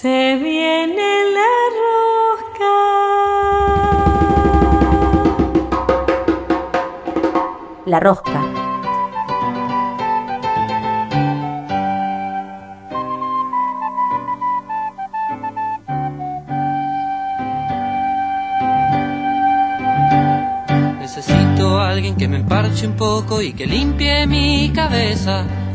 Se viene la rosca. La rosca. Necesito a alguien que me emparche un poco y que limpie mi cabeza.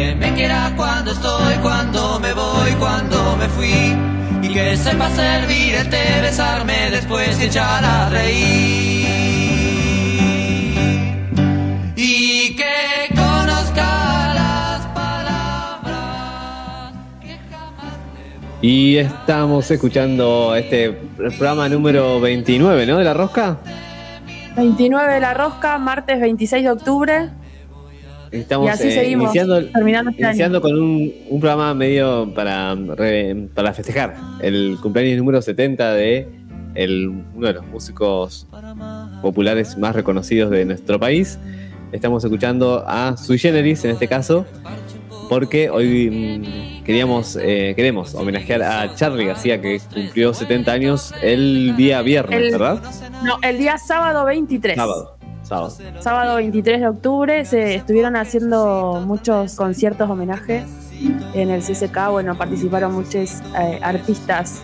Que me quiera cuando estoy, cuando me voy, cuando me fui. Y que sepa servir el té, besarme después y echar a reír. Y que conozca las palabras que jamás le Y estamos escuchando este programa número 29, ¿no? De La Rosca. 29 de la rosca, martes 26 de octubre. Estamos Y así eh, seguimos, iniciando, terminando este iniciando con un, un programa medio para, re- para festejar el cumpleaños número 70 de el, uno de los músicos populares más reconocidos de nuestro país. Estamos escuchando a Sui Generis en este caso, porque hoy mm, queríamos, eh, queremos homenajear a Charlie García, que cumplió 70 años el día viernes, El- ¿verdad? No, el día sábado 23. Sábado. Sábado. Sábado 23 de octubre se estuvieron haciendo muchos conciertos homenaje en el CCK. Bueno, participaron muchos eh, artistas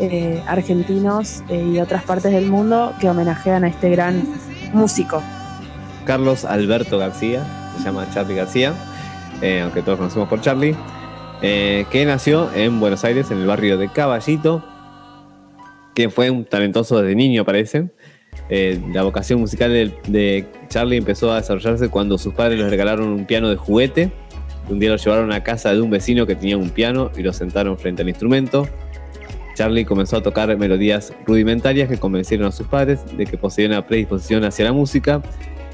eh, argentinos eh, y de otras partes del mundo que homenajean a este gran músico. Carlos Alberto García, se llama Charlie García, aunque todos conocemos por Charlie, que nació en Buenos Aires, en el barrio de Caballito, que fue un talentoso desde niño, parece. Eh, la vocación musical de, Charlie empezó a desarrollarse cuando sus padres le regalaron un piano de juguete. Un día lo llevaron a casa de un vecino que tenía un piano y lo sentaron frente al instrumento. Charlie comenzó a tocar melodías rudimentarias que convencieron a sus padres de que poseía una predisposición hacia la música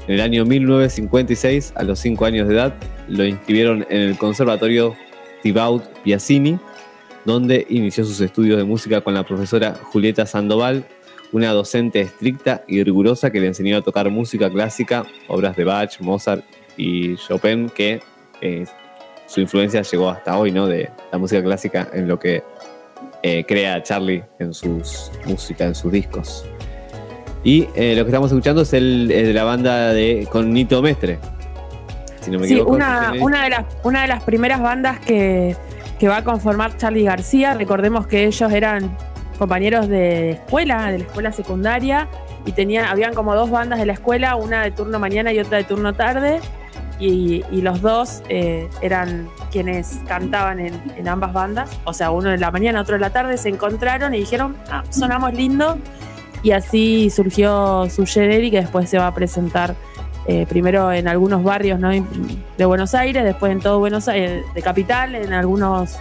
en el año 1956, a los 5 años de edad, lo inscribieron en el Conservatorio Thibaut Piazzini, donde inició sus estudios de música con la profesora Julieta Sandoval, una docente estricta y rigurosa que le enseñó a tocar música clásica, obras de Bach, Mozart y Chopin, que eh, su influencia llegó hasta hoy, ¿no? De la música clásica en lo que eh, crea Charlie en sus música, en sus discos. Y eh, lo que estamos escuchando es el, el de la banda de con Nito Mestre. Si no me Sí, equivoco. una, una, de las, una de las primeras bandas que, que va a conformar Charlie García. Recordemos que ellos eran compañeros de escuela, de la escuela secundaria, y tenían, habían como dos bandas de la escuela, una de turno mañana y otra de turno tarde, y, los dos eh, eran quienes cantaban en, en ambas bandas, o sea, uno en la mañana, otro en la tarde, se encontraron y dijeron, ah, sonamos lindo, y así surgió su Generi, que después se va a presentar eh, primero en algunos barrios de Buenos Aires, después en todo Buenos Aires, de capital, en algunos,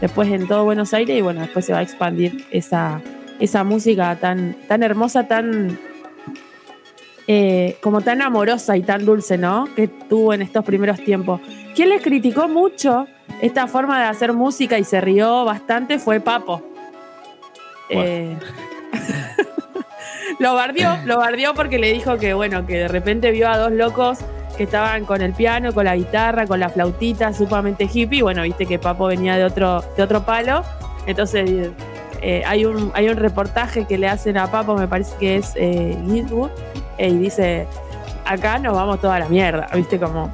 después en todo Buenos Aires, y bueno, después se va a expandir esa, esa música tan, tan hermosa, tan eh, como tan amorosa y tan dulce, ¿no? Que tuvo en estos primeros tiempos. Quien les criticó mucho esta forma de hacer música y se rió bastante fue Papo. Bueno. Eh, lo bardió, lo bardió porque le dijo que, bueno, que de repente vio a dos locos que estaban con el piano, con la guitarra, con la flautita, sumamente hippie. Bueno, viste que Papo venía de otro, de otro palo. Entonces, eh, hay, un, hay un reportaje que le hacen a Papo, me parece que es eh, Eastwood, eh, y dice: Acá nos vamos toda la mierda, viste, como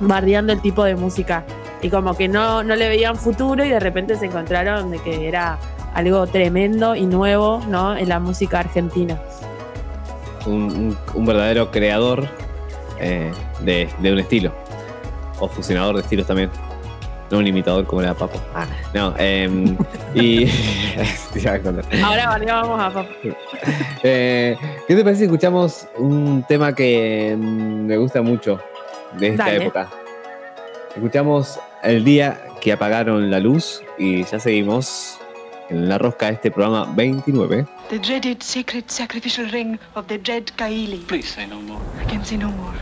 bardeando el tipo de música. Y como que no, no le veían futuro y de repente se encontraron de que era algo tremendo y nuevo ¿no? en la música argentina. Un- un verdadero creador eh, de, de un estilo. O fusionador de estilos también. No un imitador como era Papo. Ah, no. em, y. Ahora vamos a Papo. Eh, ¿Qué te parece si escuchamos un tema que mm, me gusta mucho de esta Dale. época? Escuchamos el día que apagaron la luz y ya seguimos en la rosca de este programa 29. The dreaded sacred sacrificial ring of the dread Kaili. Please say no more. I can say no more.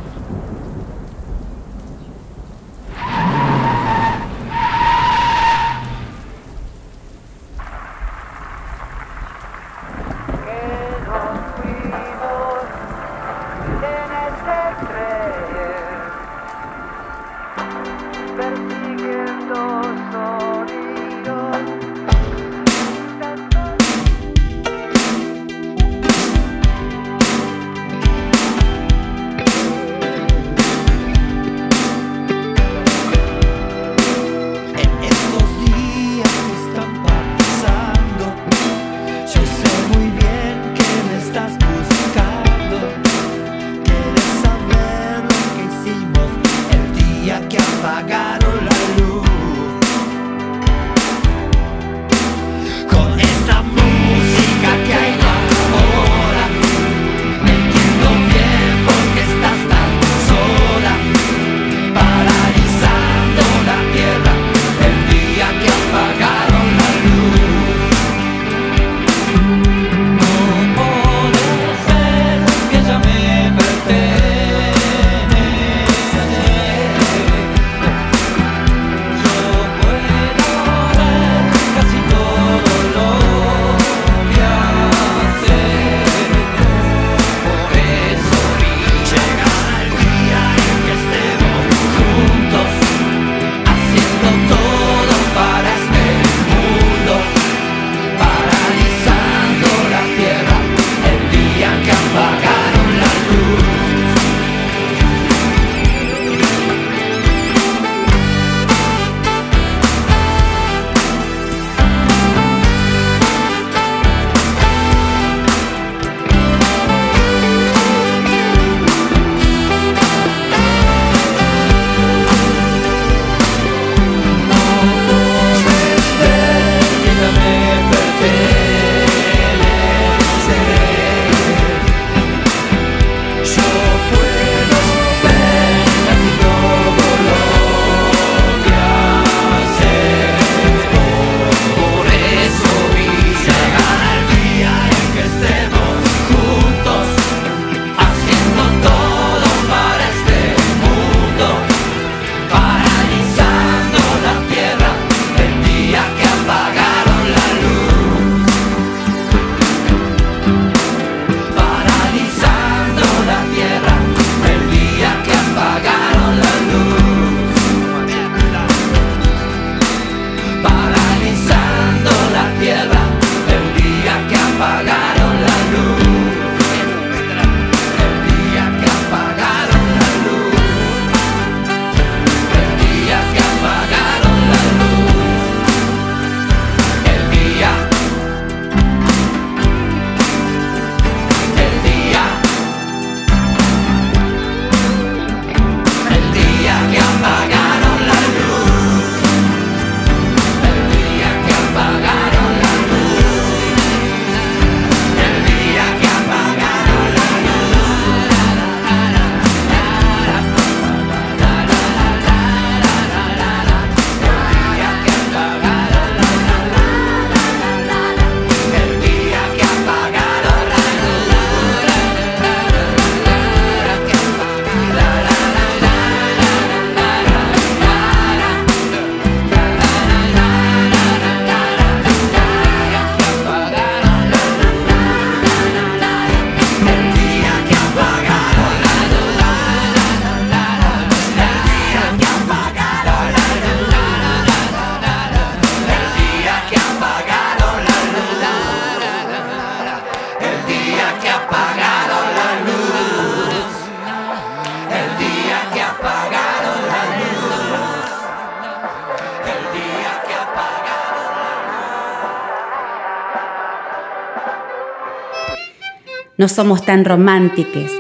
No somos tan románticos,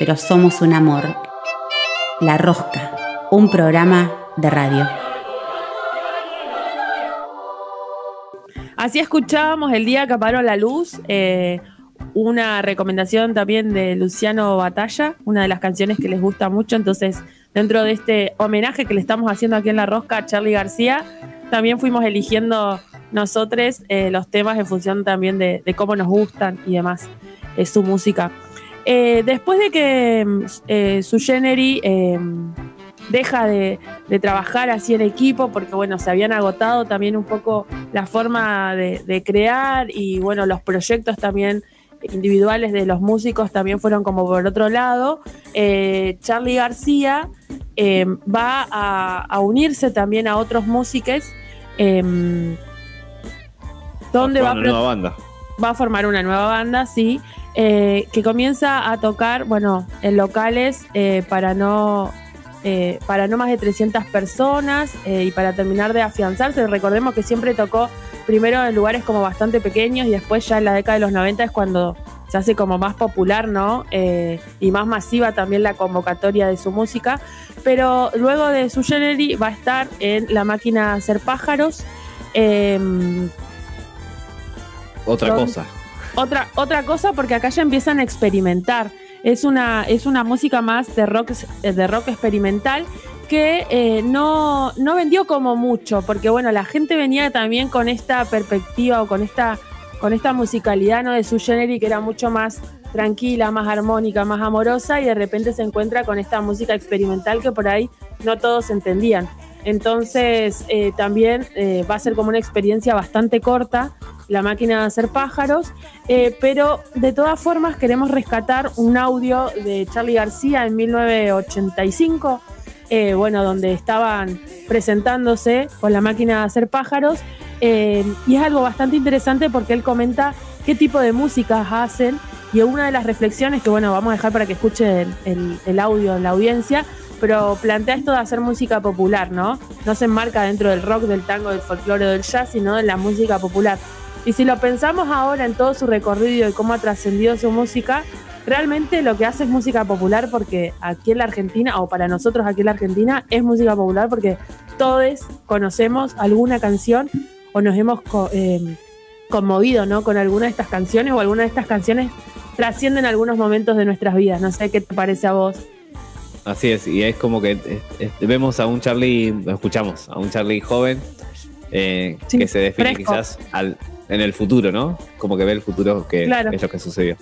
pero somos un amor. La Rosca, un programa de radio. Así escuchábamos el día que apagó la luz, eh, una recomendación también de Luciano Batalla, una de las canciones que les gusta mucho. Entonces, dentro de este homenaje que le estamos haciendo aquí en La Rosca a Charlie García, también fuimos eligiendo nosotros eh, los temas en función también de, cómo nos gustan y demás eh, su música. Eh, después de que eh, su Genery eh, deja de, trabajar así en equipo, porque bueno, se habían agotado también un poco la forma de, crear y bueno, los proyectos también individuales de los músicos también fueron como por otro lado. Eh, Charlie García eh, va a, unirse también a otros músicos. eh, donde va a Una nueva banda. va a formar una nueva banda, sí, eh, que comienza a tocar, bueno, en locales eh, para no eh, para no más de 300 personas eh, y para terminar de afianzarse. Recordemos que siempre tocó primero en lugares como bastante pequeños y después ya en la década de los 90 es cuando se hace como más popular, ¿no? Eh, y más masiva también la convocatoria de su música. Pero luego de su Genery va a estar en La Máquina a Hacer Pájaros. Otra Son- cosa. otra, otra cosa porque acá ya empiezan a experimentar. Es una, es una música más de rock, de rock experimental que eh, no, no vendió como mucho, porque bueno, la gente venía también con esta perspectiva o con esta, con esta musicalidad ¿no? de su género que era mucho más tranquila, más armónica, más amorosa, y de repente se encuentra con esta música experimental que por ahí no todos entendían. Entonces, eh, también eh, va a ser como una experiencia bastante corta, la máquina de hacer pájaros, eh, pero de todas formas queremos rescatar un audio de Charlie García en 1985, eh, bueno, donde estaban presentándose con la máquina de hacer pájaros, eh, y es algo bastante interesante porque él comenta qué tipo de músicas hacen, y una de las reflexiones que, bueno, vamos a dejar para que escuchen el, el audio en la audiencia, pero plantea esto de hacer música popular, ¿no? No se enmarca dentro del rock, del tango, del folclore del jazz, sino de la música popular. Y si lo pensamos ahora en todo su recorrido y cómo ha trascendido su música, realmente lo que hace es música popular porque aquí en la Argentina, o para nosotros aquí en la Argentina, es música popular porque todos conocemos alguna canción o nos hemos eh, conmovido ¿no? con alguna de estas canciones o alguna de estas canciones trascienden algunos momentos de nuestras vidas. No sé qué te parece a vos. Así es, y es como que vemos a un Charlie, escuchamos a un Charlie joven eh, Sí, que se define fresco. quizás al, en el futuro, ¿no? Como que ve el futuro que Claro. es lo que sucedió.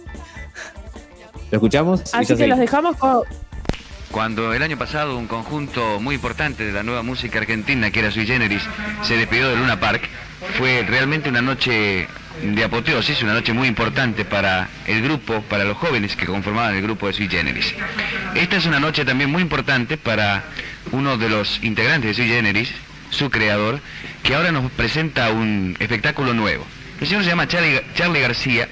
¿Lo escuchamos? Así que los dejamos con, Cuando el año pasado un conjunto muy importante de la nueva música argentina, que era Sui Generis, se despidió de Luna Park, fue realmente una noche de apoteosis, una noche muy importante para el grupo, para los jóvenes que conformaban el grupo de Sui Generis. Esta es una noche también muy importante para uno de los integrantes de Sui Generis, su creador, que ahora nos presenta un espectáculo nuevo. El señor se llama Charlie, Charlie García,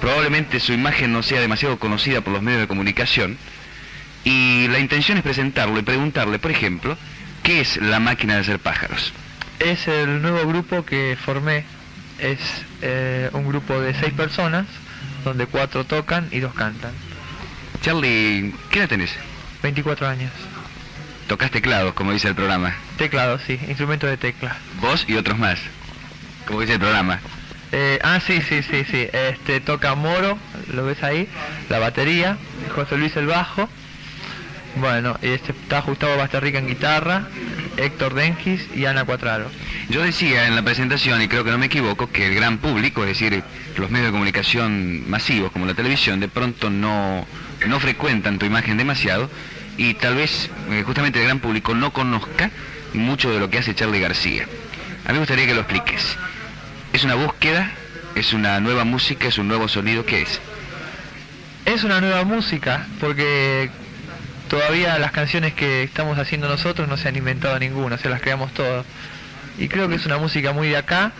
probablemente su imagen no sea demasiado conocida por los medios de comunicación, y la intención es presentarlo y preguntarle, por ejemplo, ¿qué es la máquina de hacer pájaros? Es el nuevo grupo que formé. Es eh, un grupo de seis personas, donde cuatro tocan y dos cantan. Charlie, ¿qué edad tenés? 24 años. Tocas teclados, como dice el programa. Teclado, sí, instrumento de tecla. Vos y otros más, como dice el programa. Eh, ah, sí, sí, sí, sí. Este toca Moro, lo ves ahí, la batería, José Luis el bajo. Bueno, y este está Gustavo Bastarrica en guitarra, Héctor Denkis y Ana Cuatraro. Yo decía en la presentación, y creo que no me equivoco, que el gran público, es decir, los medios de comunicación masivos como la televisión, de pronto no, no frecuentan tu imagen demasiado y tal vez eh, justamente el gran público no conozca mucho de lo que hace Charlie García. A mí me gustaría que lo expliques. ¿Es una búsqueda? ¿Es una nueva música? ¿Es un nuevo sonido? ¿Qué es? Es una nueva música porque todavía las canciones que estamos haciendo nosotros no se han inventado ninguna, se las creamos todas. Y creo que es una música muy de acá,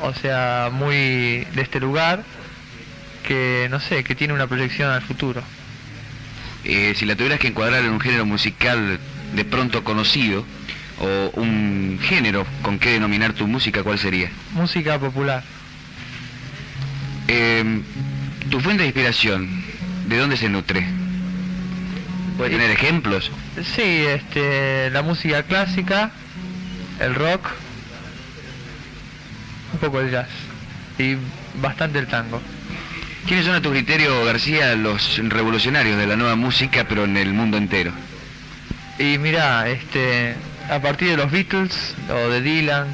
o sea, muy de este lugar, que no sé, que tiene una proyección al futuro. Eh, si la tuvieras que encuadrar en un género musical de pronto conocido, o un género con qué denominar tu música, ¿cuál sería? Música popular. Eh, tu fuente de inspiración, ¿de dónde se nutre? ¿Puede tener ejemplos? Sí, este, la música clásica, el rock, un poco el jazz y bastante el tango. ¿Quiénes son a tu criterio, García, los revolucionarios de la nueva música, pero en el mundo entero? Y mira, este, a partir de los Beatles o de Dylan,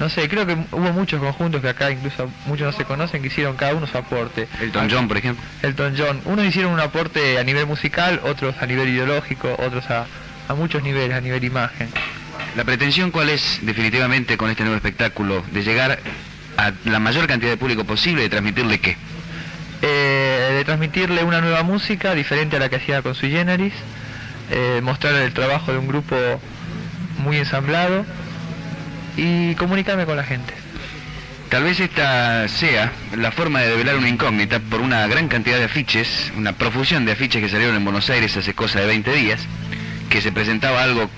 no sé, creo que hubo muchos conjuntos que acá incluso muchos no se conocen que hicieron cada uno su aporte. Elton John, por ejemplo. Elton John, unos hicieron un aporte a nivel musical, otros a nivel ideológico, otros a, a muchos niveles, a nivel imagen. ¿La pretensión cuál es definitivamente con este nuevo espectáculo? ¿De llegar a la mayor cantidad de público posible, de transmitirle qué? Eh, de transmitirle una nueva música diferente a la que hacía con Sui Generis, eh, mostrar el trabajo de un grupo muy ensamblado y comunicarme con la gente. Tal vez esta sea la forma de develar una incógnita por una gran cantidad de afiches, una profusión de afiches que salieron en Buenos Aires hace cosa de 20 días, que se presentaba algo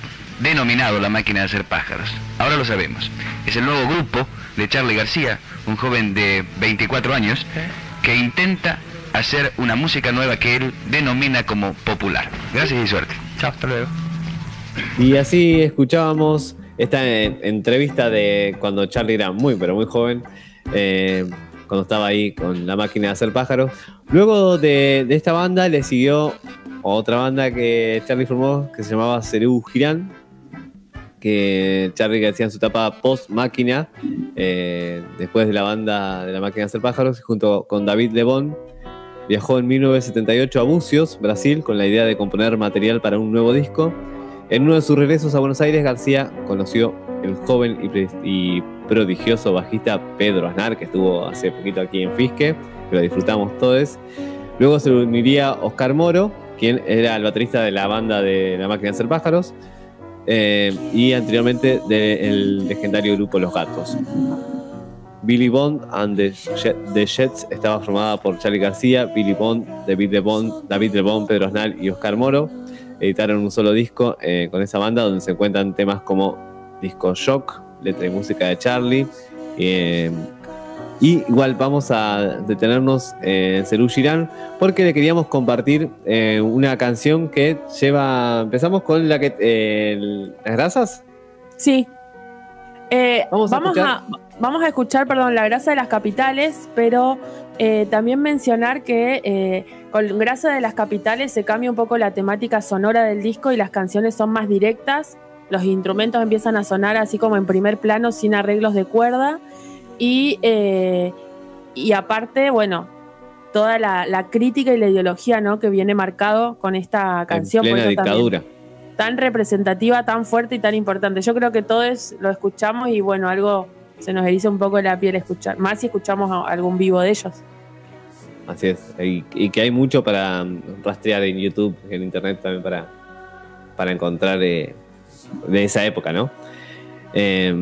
denominado la máquina de hacer pájaros. Ahora lo sabemos. Es el nuevo grupo de Charlie García, un joven de 24 años, que intenta hacer una música nueva que él denomina como popular. Gracias y suerte. Chao, hasta luego. Y así escuchábamos esta en- entrevista de cuando Charlie era muy, pero muy joven, eh, cuando estaba ahí con la máquina de hacer pájaros. Luego de, de esta banda le siguió otra banda que Charlie formó que se llamaba Cerú Girán, que Charlie que hacía en su etapa post máquina, eh, después de la banda de la máquina de hacer pájaros, junto con David Lebón. Viajó en 1978 a Bucios, Brasil, con la idea de componer material para un nuevo disco. En uno de sus regresos a Buenos Aires, García conoció el joven y, prodigioso bajista Pedro Aznar, que estuvo hace poquito aquí en Fisque, que lo disfrutamos todos. Luego se uniría Oscar Moro, quien era el baterista de la banda de La Máquina de Hacer Pájaros, eh, y anteriormente del legendario grupo Los Gatos. Billy Bond and the, Jet- Jets estaba formada por Charlie García, Billy Bond, David LeBond, David LeBond, Pedro Aznar y Oscar Moro. Editaron un solo disco eh, con esa banda donde se encuentran temas como Disco Shock, letra y música de Charlie. eh, y igual vamos a detenernos en Cerú Girán porque le queríamos compartir eh, una canción que lleva. Empezamos con la que. eh, ¿Las grasas? Sí. Eh, Vamos vamos, a a vamos a escuchar, perdón, la grasa de las capitales, pero eh, también mencionar que eh, con grasa de las capitales se cambia un poco la temática sonora del disco y las canciones son más directas. Los instrumentos empiezan a sonar así como en primer plano, sin arreglos de cuerda. Y, eh, y aparte, bueno, toda la, la crítica y la ideología ¿no? que viene marcado con esta canción. en por plena también dictadura. tan representativa, tan fuerte y tan importante. Yo creo que todos lo escuchamos y bueno, algo se nos eriza un poco la piel escuchar, más si escuchamos a algún vivo de ellos. Así es. Y, y que hay mucho para mm, rastrear en YouTube, en internet también para, para encontrar eh, de esa época, ¿no? Eh,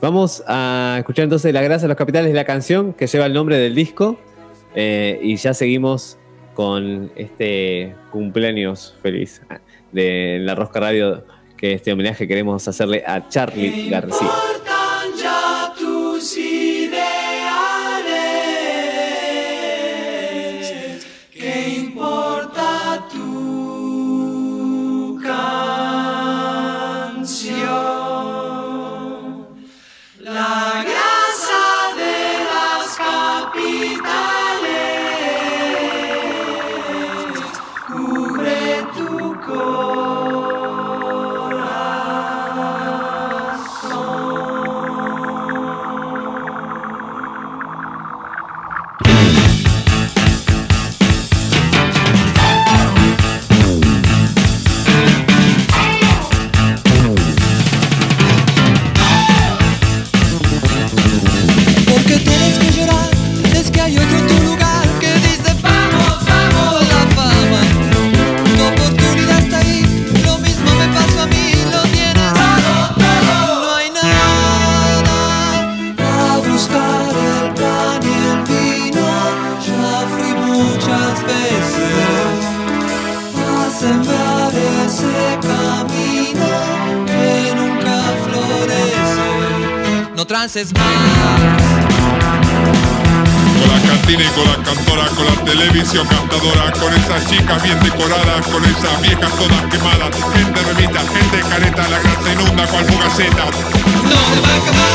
vamos a escuchar entonces La Grasa de los Capitales de la canción que lleva el nombre del disco. eh, y ya seguimos con este cumpleaños feliz de La Rosca Radio, que este homenaje queremos hacerle a Charlie García. Trances más. Toda cantina y con la cantora, con la televisión cantadora, con esas chicas bien decoradas, con esas viejas todas quemadas, gente remita, gente careta, la gran se inunda cual fugaceta. No se va a acabar,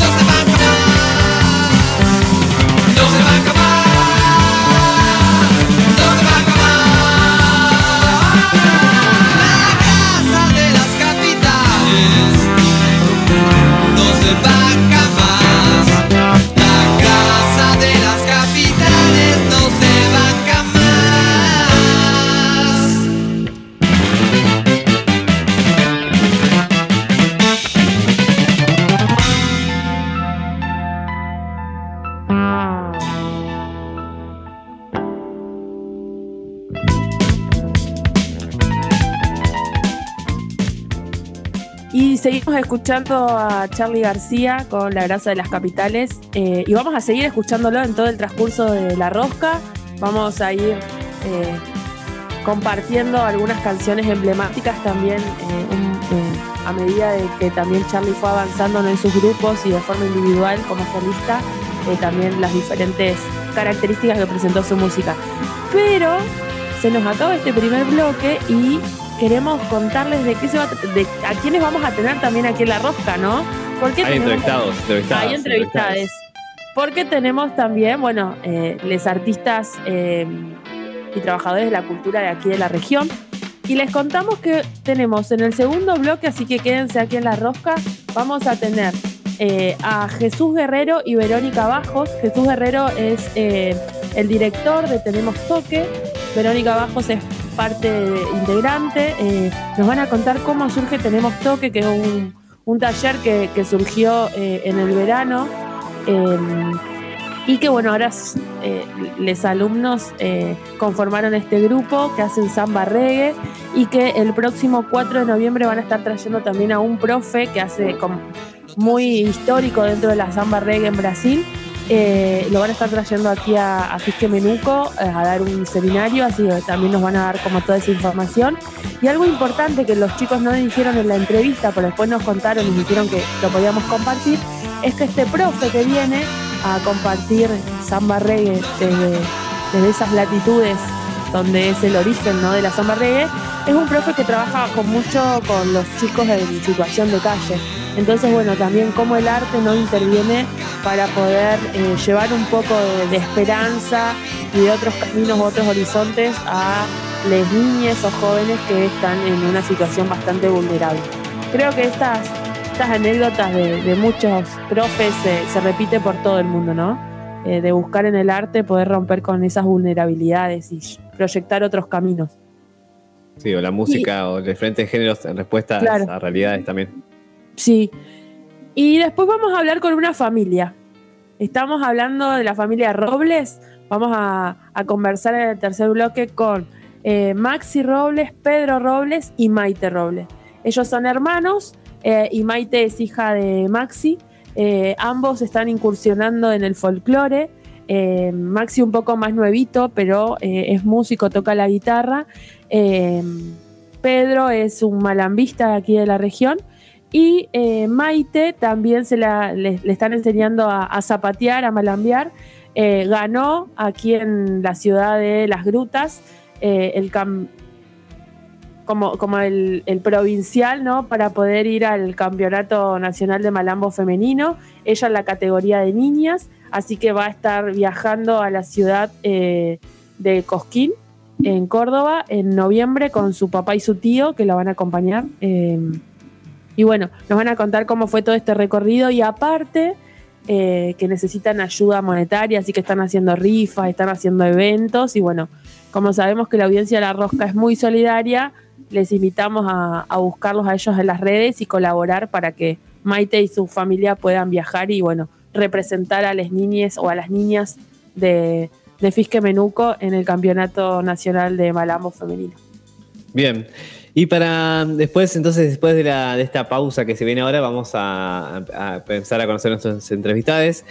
no se va a acabar, Y seguimos escuchando a Charlie García con La grasa de las capitales eh, y vamos a seguir escuchándolo en todo el transcurso de La Rosca. Vamos a ir eh, compartiendo algunas canciones emblemáticas también eh, a medida de que también Charlie fue avanzando en sus grupos y de forma individual como solista, también las diferentes características que presentó su música. Pero se nos acaba este primer bloque y queremos contarles de qué se va de a quiénes vamos a tener también aquí en la rosca, ¿no? Porque Hay entrevistados, entrevistadas. hay entrevistades. Porque tenemos también, bueno, eh, les artistas eh, y trabajadores de la cultura de aquí de la región. Y les contamos que tenemos en el segundo bloque, así que quédense aquí en la rosca, vamos a tener eh, a Jesús Guerrero y Verónica Bajos. Jesús Guerrero es eh, el director de Tenemos Toque. Verónica Bajos es parte integrante. Eh, nos van a contar cómo surge Tenemos Toque, que es un, taller que, surgió eh, en el verano. eh, y que bueno, ahora los alumnos conformaron este grupo que hacen samba reggae y que el próximo 4 de noviembre van a estar trayendo también a un profe que hace como muy histórico dentro de la samba reggae en Brasil. Eh, lo van a estar trayendo aquí a, a Menuco eh, a dar un seminario, así que también nos van a dar como toda esa información. Y algo importante que los chicos no dijeron en la entrevista, pero después nos contaron y dijeron que lo podíamos compartir, es que este profe que viene a compartir samba reggae desde, desde esas latitudes donde es el origen ¿no? de la samba reggae, es un profe que trabaja con mucho con los chicos en situación de calle. Entonces, bueno, también cómo el arte no interviene para poder eh, llevar un poco de, de esperanza y de otros caminos, otros horizontes a las niñas o jóvenes que están en una situación bastante vulnerable. Creo que estas, estas anécdotas de, de muchos profes eh, se repite por todo el mundo, ¿no? Eh, de buscar en el arte poder romper con esas vulnerabilidades y proyectar otros caminos. Sí, o la música o diferentes géneros en respuesta Claro. a realidades también. Sí. Y después vamos a hablar con una familia. Estamos hablando de la familia Robles. Vamos a, a conversar en el tercer bloque con eh, Maxi Robles, Pedro Robles y Maite Robles. Ellos son hermanos eh, y Maite es hija de Maxi. Eh, ambos están incursionando en el folclore. Maxi un poco más nuevito, pero es músico, toca la guitarra. Eh, Pedro es un malambista aquí de la región. Y eh, Maite también se le, están enseñando a, zapatear, a malambear. Eh, ganó aquí en la ciudad de Las Grutas eh, el cam- como, como el, provincial, ¿no? Para poder ir al Campeonato Nacional de Malambo Femenino. Ella en la categoría de niñas, así que va a estar viajando a la ciudad de Cosquín, en Córdoba, en noviembre con su papá y su tío, que la van a acompañar. eh, y bueno, nos van a contar cómo fue todo este recorrido y aparte eh, que necesitan ayuda monetaria, así que están haciendo rifas, están haciendo eventos y bueno, como sabemos que la audiencia de La Rosca es muy solidaria, les invitamos a, a buscarlos a ellos en las redes y colaborar para que Maite y su familia puedan viajar y bueno, representar a las niñas o a las niñas de, de Fisque Menuco en el Campeonato Nacional de Malambo Femenino. Bien. Y para después, entonces, después de, la, de esta pausa que se viene ahora, vamos a, pensar a conocer a nuestros entrevistados.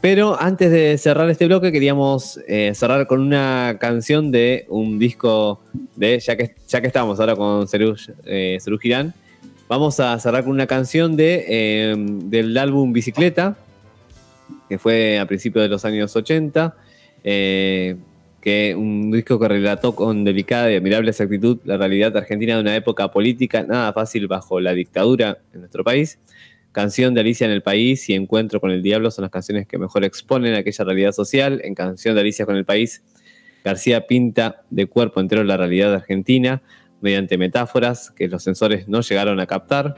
Pero antes de cerrar este bloque, queríamos eh, cerrar con una canción de un disco de, ya que, ya que estamos ahora con Serú eh, Girán, vamos a cerrar con una canción de, eh, del álbum Bicicleta, que fue a principios de los años 80, eh, que un disco que relató con delicada y admirable exactitud la realidad argentina de una época política nada fácil bajo la dictadura en nuestro país. Canción de Alicia en el País y Encuentro con el Diablo son las canciones que mejor exponen aquella realidad social. En Canción de Alicia con el País, García pinta de cuerpo entero la realidad argentina mediante metáforas que los sensores no llegaron a captar.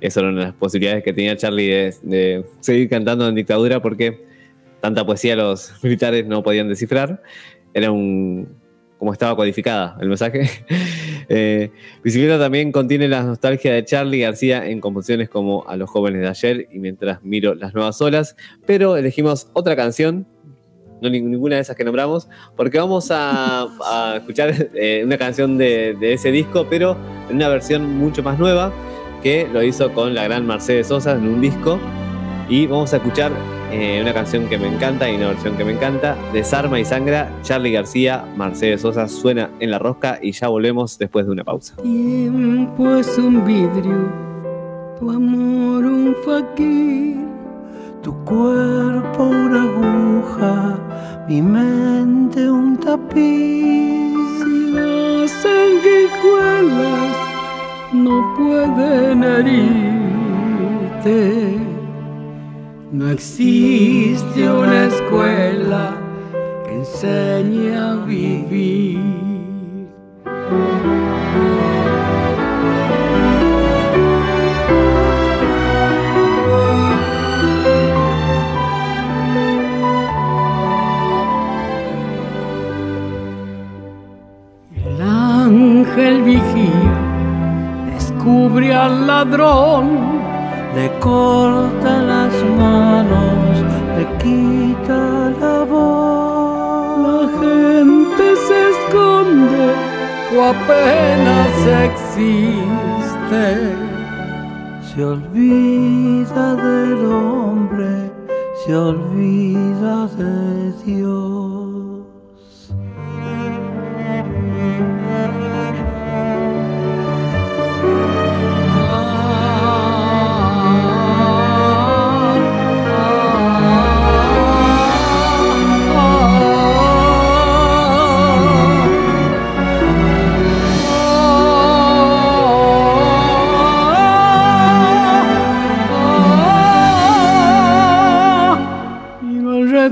Esas eran las posibilidades que tenía Charlie de, de seguir cantando en dictadura porque tanta poesía los militares no podían descifrar. Era un. como estaba codificada el mensaje. eh, Bicicleta también contiene la nostalgia de Charlie García en composiciones como A los jóvenes de ayer y mientras miro las nuevas olas. Pero elegimos otra canción. No ni- ninguna de esas que nombramos, porque vamos a, a escuchar eh, una canción de, de ese disco, pero en una versión mucho más nueva, que lo hizo con la gran Mercedes Sosa en un disco. Y vamos a escuchar eh, una canción que me encanta y una versión que me encanta. Desarma y sangra, Charlie García, Mercedes Sosa, suena en la rosca y ya volvemos después de una pausa. Tiempo es un vidrio, tu amor un faquir, tu cuerpo una aguja, mi mente un tapiz. Si las sanguijuelas no pueden herirte, no existe una escuela que enseñe a vivir. El ángel vigía, descubre al ladrón, le corta las manos, le quita la voz. La gente se esconde o apenas existe, se olvida del hombre, se olvida de Dios.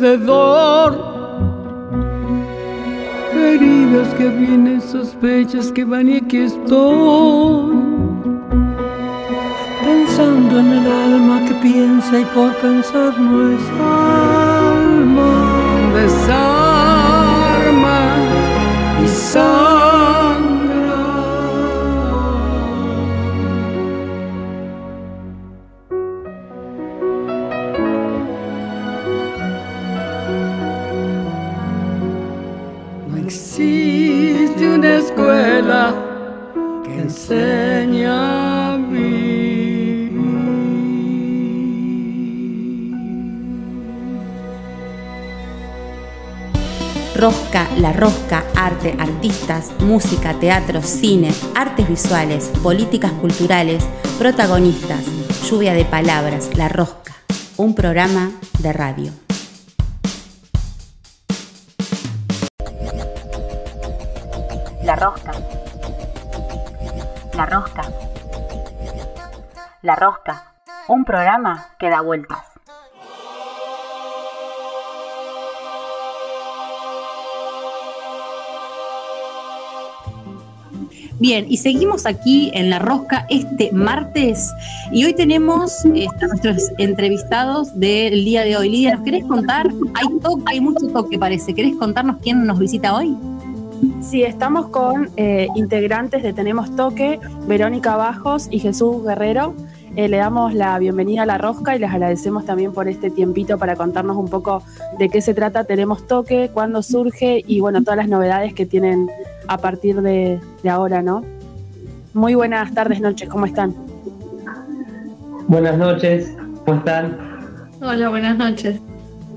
Alrededor. Heridas que vienen, sospechas que van y aquí estoy. Pensando en el alma que piensa y por pensar no es alma desarma y sangra La Rosca, arte, artistas, música, teatro, cine, artes visuales, políticas culturales, protagonistas, lluvia de palabras, La Rosca, un programa de radio. La Rosca. La Rosca. La Rosca, un programa que da vueltas. Bien, y seguimos aquí en La Rosca este martes y hoy tenemos eh, a nuestros entrevistados del día de hoy. Lidia, ¿nos querés contar? Hay toque, hay mucho toque parece. ¿Querés contarnos quién nos visita hoy? Sí, estamos con eh, integrantes de Tenemos Toque, Verónica Bajos y Jesús Guerrero. Eh, le damos la bienvenida a La Rosca y les agradecemos también por este tiempito para contarnos un poco de qué se trata Tenemos Toque, cuándo surge y bueno, todas las novedades que tienen a partir de, de ahora, ¿no? Muy buenas tardes, noches, ¿cómo están? Buenas noches, ¿cómo están? Hola, buenas noches.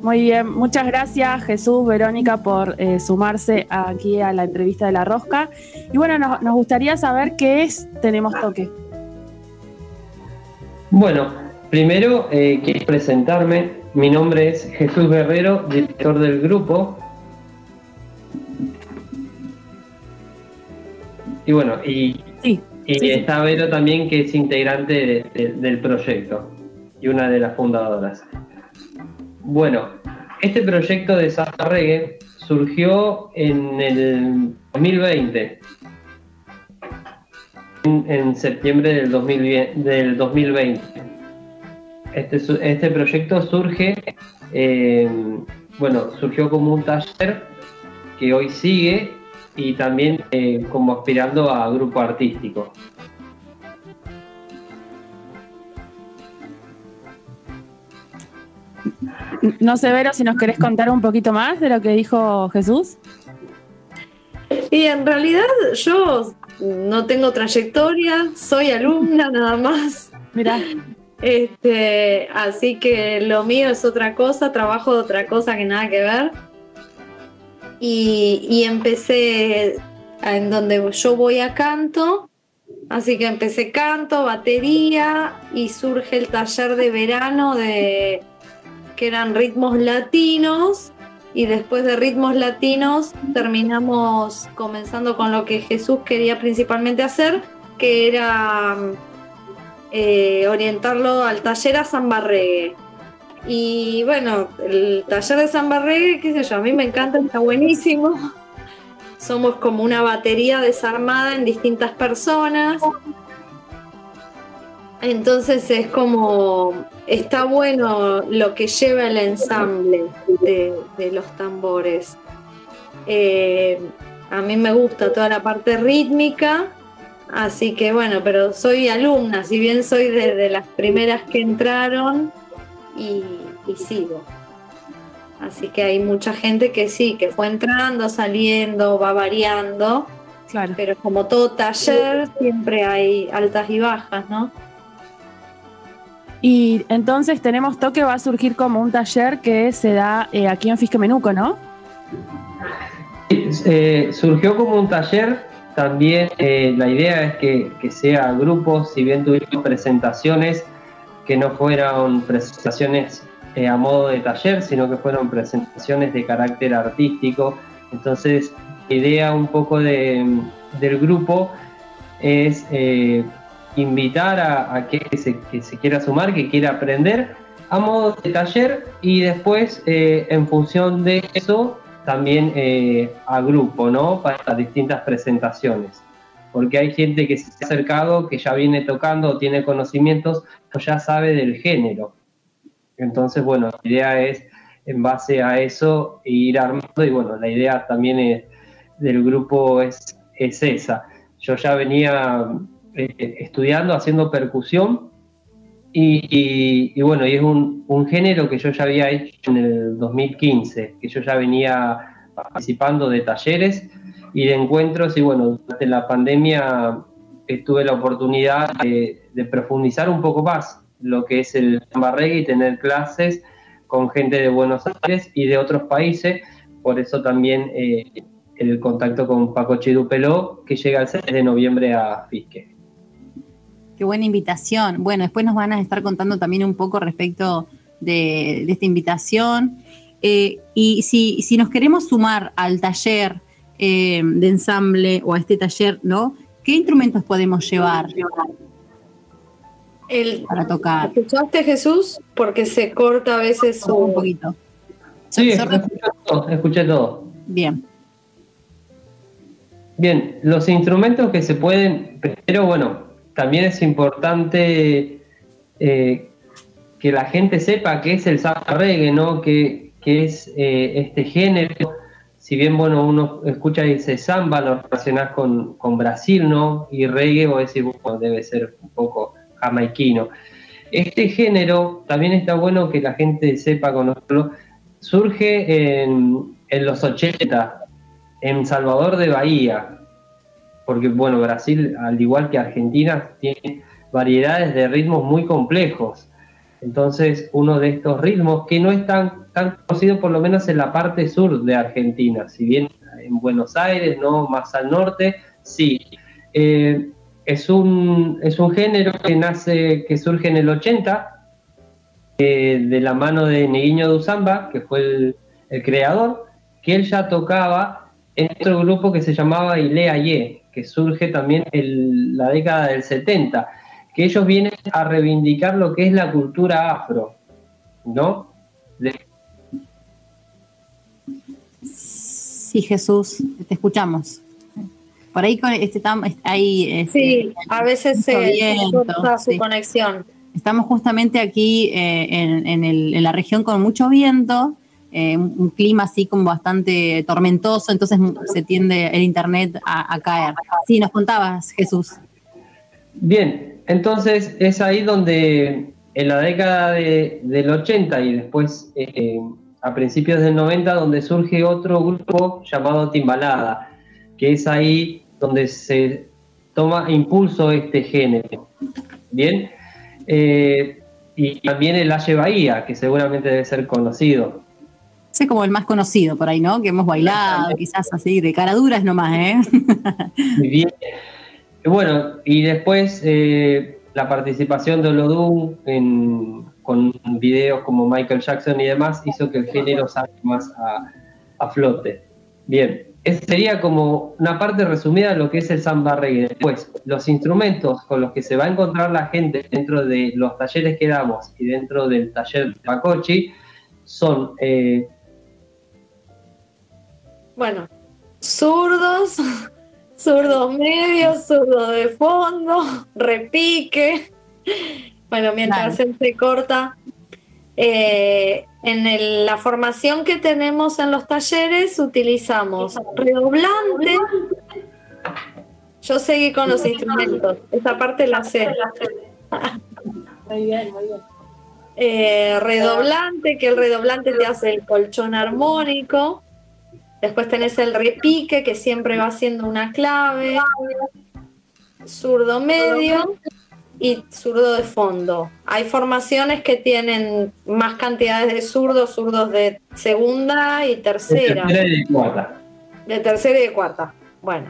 Muy bien, muchas gracias Jesús, Verónica, por eh, sumarse aquí a la entrevista de La Rosca. Y bueno, nos, nos gustaría saber qué es Tenemos Toque. Bueno, primero eh, quiero presentarme. Mi nombre es Jesús Guerrero, director del grupo. Y bueno, y, y está Vero también, que es integrante de- de- del proyecto y una de las fundadoras. Bueno, este proyecto de Samba Reggae surgió en el 2020, en, en septiembre del, 2000 del 2020. Este, este proyecto surge, eh, bueno, surgió como un taller que hoy sigue y también eh, como aspirando a grupo artístico. No sé, Vero, si nos querés contar un poquito más de lo que dijo Jesús. Y en realidad yo no tengo trayectoria, soy alumna nada más. Mira. Este, así que lo mío es otra cosa, trabajo de otra cosa que nada que ver. Y, y empecé en donde yo voy a canto, así que empecé canto, batería y surge el taller de verano de que eran ritmos latinos y después de ritmos latinos terminamos comenzando con lo que Jesús quería principalmente hacer, que era eh, orientarlo al taller a samba reggae. Y bueno, el taller de samba reggae, qué sé yo, a mí me encanta, está buenísimo. Somos como una batería desarmada en distintas personas. Entonces es como, está bueno lo que lleva el ensamble de, de los tambores. Eh, a mí me gusta toda la parte rítmica, así que bueno, pero soy alumna, si bien soy de, de las primeras que entraron y, y sigo. Así que hay mucha gente que sí, que fue entrando, saliendo, va variando. Claro. Pero como todo taller, siempre hay altas y bajas, ¿no? Y entonces tenemos toque, va a surgir como un taller que se da eh, aquí en Fisque Menuco, ¿no? Eh, surgió como un taller, también eh, la idea es que, que sea grupos, si bien tuvimos presentaciones, que no fueran presentaciones eh, a modo de taller, sino que fueron presentaciones de carácter artístico. Entonces, la idea un poco de- del grupo es invitar a, a que, se, quiera sumar, que quiera aprender a modo de taller y después, eh, en función de eso, también eh, a grupo, ¿no? Para distintas presentaciones. Porque hay gente que se ha acercado, que ya viene tocando tiene conocimientos, o ya sabe del género. Entonces, bueno, la idea es, en base a eso, ir armando. Y bueno, la idea también del grupo es, es esa. Yo ya venía eh, estudiando, haciendo percusión, y, bueno, y es un, género que yo ya había hecho en el 2015, que yo ya venía participando de talleres y de encuentros, y bueno, durante la pandemia eh, tuve la oportunidad de, de profundizar un poco más lo que es el samba reggae y tener clases con gente de Buenos Aires y de otros países, por eso también eh, el contacto con Paco Chidupeló, que llega el 6 de noviembre a Fisque. Qué buena invitación. Bueno, después nos van a estar contando también un poco respecto de, de esta invitación. Eh, y si, si nos queremos sumar al taller eh, de ensamble o a este taller, ¿no? ¿Qué instrumentos podemos llevar El, para tocar? ¿Escuchaste Jesús? Porque se corta a veces su... Un poquito. Sí, escuché todo, escuché todo. Bien. Bien, los instrumentos que se pueden, pero bueno, también es importante eh, que la gente sepa qué es el samba reggae, ¿no? Que, que es eh, este género. Si bien, bueno, uno escucha y dice samba, lo relacionás con, con Brasil, ¿no? Y reggae, decís, bueno, debe ser un poco jamaiquino. Este género, también está bueno que la gente sepa conocerlo, surge en, en los 80, en Salvador de Bahía, porque bueno, Brasil, al igual que Argentina, tiene variedades de ritmos muy complejos. Entonces, uno de estos ritmos que no es tan, tan conocido, por lo menos en la parte sur de Argentina, si bien en Buenos Aires, no más al norte, sí. Eh, es, un, es un género que nace, que surge en el 80, eh, de la mano de Neguinho Duzamba, que fue el, el creador, que él ya tocaba en otro grupo que se llamaba Ilea Ye, que surge también en la década del 70, que ellos vienen a reivindicar lo que es la cultura afro, ¿no? De- Sí, Jesús, te escuchamos. Por ahí con este tam- hay este, Sí, a veces se, se viento, corta su sí. conexión. Estamos justamente aquí eh, en, en el- en la región con mucho viento, eh, un clima así como bastante tormentoso, entonces se tiende el internet a, caer. Sí, nos contabas, Jesús. Bien, entonces es ahí donde en la década de- del 80 y después eh, a principios del 90 donde surge otro grupo llamado Timbalada, que es ahí donde se toma impulso este género. Bien, Eh, y también el Aye Bahía, que seguramente debe ser conocido. Ese es como el más conocido por ahí, ¿no? Que hemos bailado, quizás así, de caraduras nomás, ¿eh? Muy bien. Bueno, y después eh, la participación de Olodum en, con videos como Michael Jackson y demás hizo que el género salga más a, a flote. Bien, esa sería como una parte resumida de lo que es el samba reggae. Después, los instrumentos con los que se va a encontrar la gente dentro de los talleres que damos y dentro del taller de Pacochi son eh, Bueno, zurdos, zurdos medios, zurdos de fondo, repique. Bueno, mientras él se corta. Eh, en el- la formación que tenemos en los talleres utilizamos redoblante. Yo seguí con los instrumentos. Esta parte la sé. Muy bien, muy bien. Eh, redoblante, que el redoblante te hace el colchón armónico. Después tenés el repique, que siempre va siendo una clave. Zurdo medio y zurdo de fondo. Hay formaciones que tienen más cantidades de zurdos, zurdos de segunda y de tercera. tercera y de cuarta. De tercera y de cuarta. Bueno,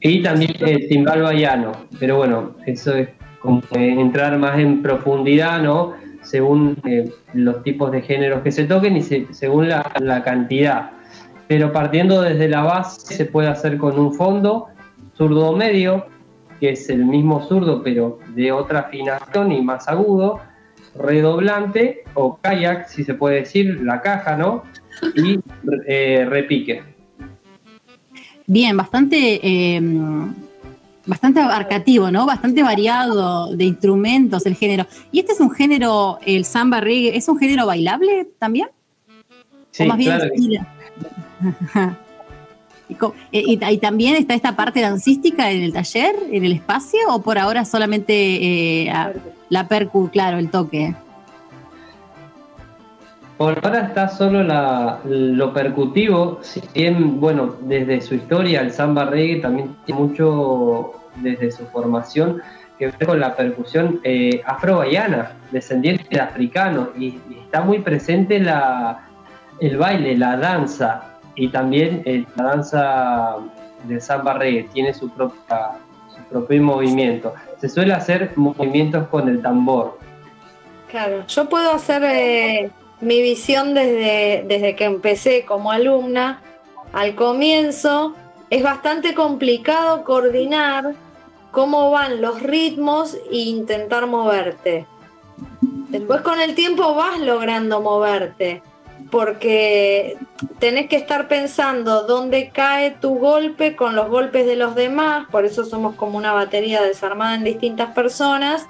Y también el timbal baiano, pero bueno, eso es como eh, entrar más en profundidad, ¿no? Según eh, los tipos de géneros que se toquen y se- según la, la cantidad. Pero partiendo desde la base se puede hacer con un fondo, zurdo medio, que es el mismo zurdo pero de otra afinación y más agudo, redoblante o kayak, si se puede decir, la caja, ¿no? Y eh, repique. Bien, bastante, eh, bastante abarcativo, ¿no? Bastante variado de instrumentos el género. ¿Y este es un género, el samba reggae, es un género bailable también? Sí, o más bien claro? eh, y- también está esta parte dancística en el taller, en el espacio, o por ahora solamente eh, la percu, claro, el toque. Por ahora está solo la- lo percutivo, si bien, bueno, desde su historia el samba reggae también tiene mucho, desde su formación, que ver con la percusión eh, afro-baiana, descendiente de africano, y, y está muy presente la, el baile, la danza, y también eh, la danza del samba reggae, tiene su, propia, su propio movimiento. Se suele hacer movimientos con el tambor, Claro, yo puedo hacer eh, mi visión desde, desde que empecé como alumna. Al comienzo es bastante complicado coordinar cómo van los ritmos e intentar moverte. Después con el tiempo vas logrando moverte, porque tenés que estar pensando dónde cae tu golpe con los golpes de los demás, por eso somos como una batería desarmada en distintas personas,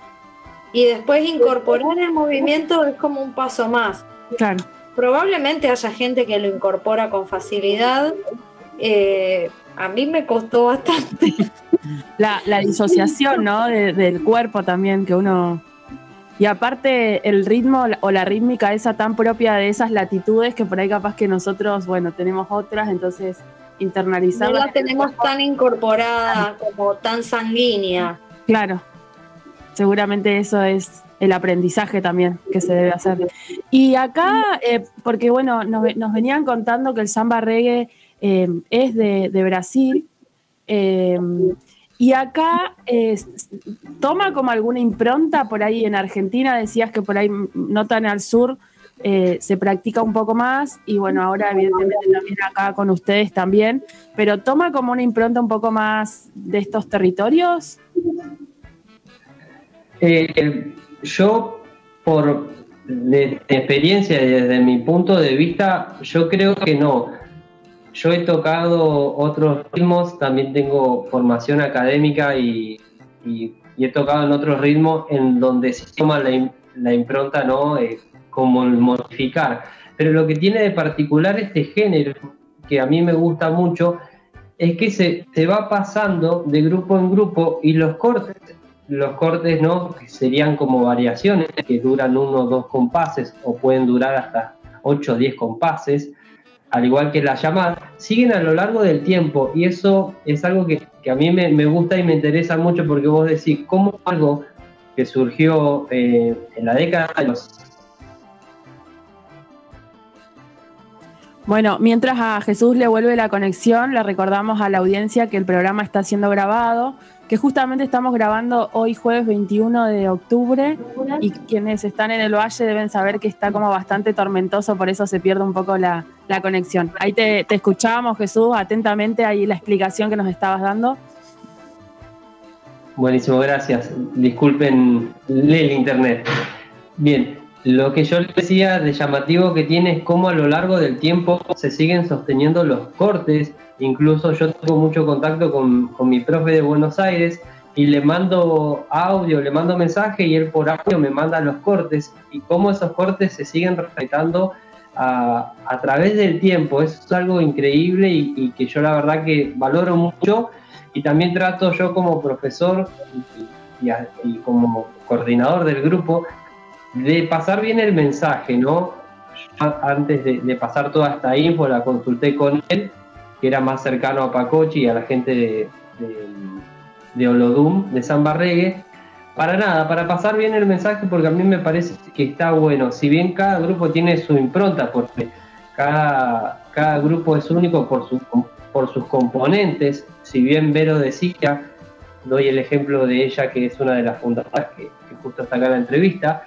y después incorporar el movimiento es como un paso más. Claro. Probablemente haya gente que lo incorpora con facilidad. eh, a mí me costó bastante. La, la disociación, ¿no? De- del cuerpo también, que uno. Y aparte, el ritmo o la rítmica esa tan propia de esas latitudes que por ahí capaz que nosotros, bueno, tenemos otras, entonces No internalizarla. la tenemos tan incorporada como tan sanguínea. Claro. Seguramente eso es el aprendizaje también que se debe hacer. Y acá, eh, porque bueno, nos venían contando que el samba reggae eh, es de, de Brasil. eh, Y acá eh, toma como alguna impronta por ahí en Argentina, decías que por ahí no tan al sur eh, se practica un poco más y bueno, ahora evidentemente también acá con ustedes también, pero toma como una impronta un poco más de estos territorios. Eh, yo, por experiencia y desde mi punto de vista, yo creo que no. Yo he tocado otros ritmos, también tengo formación académica y, y- y he tocado en otros ritmos en donde se toma la, la impronta, ¿no? Eh, como el modificar. Pero lo que tiene de particular este género, que a mí me gusta mucho, es que se, se va pasando de grupo en grupo y los cortes, los cortes, ¿no? Que serían como variaciones que duran uno o dos compases o pueden durar hasta 8 o 10 compases, al igual que la llamada, siguen a lo largo del tiempo. Y eso es algo que, a mí me, me gusta y me interesa mucho porque vos decís, ¿cómo algo que surgió eh, en la década de los Bueno, mientras a Jesús le vuelve la conexión, le recordamos a la audiencia que el programa está siendo grabado, que justamente estamos grabando hoy jueves 21 de octubre y quienes están en el valle deben saber que está como bastante tormentoso, por eso se pierde un poco la, la conexión. Ahí te, te escuchábamos, Jesús, atentamente ahí la explicación que nos estabas dando. Buenísimo, gracias. Disculpen el internet. Bien, lo que yo les decía de llamativo que tiene es cómo a lo largo del tiempo se siguen sosteniendo los cortes. Incluso yo tengo mucho contacto con, con mi profe de Buenos Aires y le mando audio, le mando mensaje y él por audio me manda los cortes y cómo esos cortes se siguen respetando a, a través del tiempo. Eso es algo increíble y, que yo la verdad que valoro mucho y también trato yo como profesor y, como coordinador del grupo de pasar bien el mensaje, ¿no? Yo antes de pasar toda esta info la consulté con él, era más cercano a Pacochi y a la gente de, de, de Olodum, de San Barregue, para nada, para pasar bien el mensaje, porque a mí me parece que está bueno. Si bien cada grupo tiene su impronta, porque cada, cada grupo es único por, su, por sus componentes, si bien Vero decía, doy el ejemplo de ella, que es una de las fundadoras que, que justo está acá en la entrevista,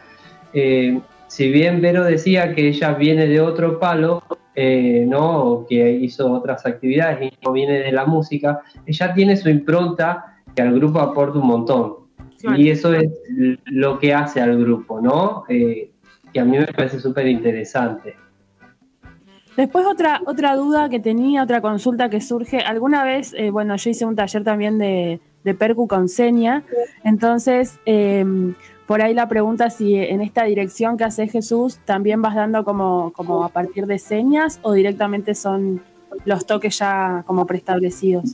eh, si bien Vero decía que ella viene de otro palo, eh, ¿no? Que hizo otras actividades y no viene de la música, ella tiene su impronta que al grupo aporta un montón. Y eso es lo que hace al grupo, ¿no? Eh, que a mí me parece súper interesante. Después otra, otra duda que tenía, otra consulta que surge. Alguna vez, eh, bueno, yo hice un taller también de, de percu con seña, entonces eh, por ahí la pregunta si en esta dirección que hace Jesús también vas dando como, como a partir de señas o directamente son los toques ya como preestablecidos.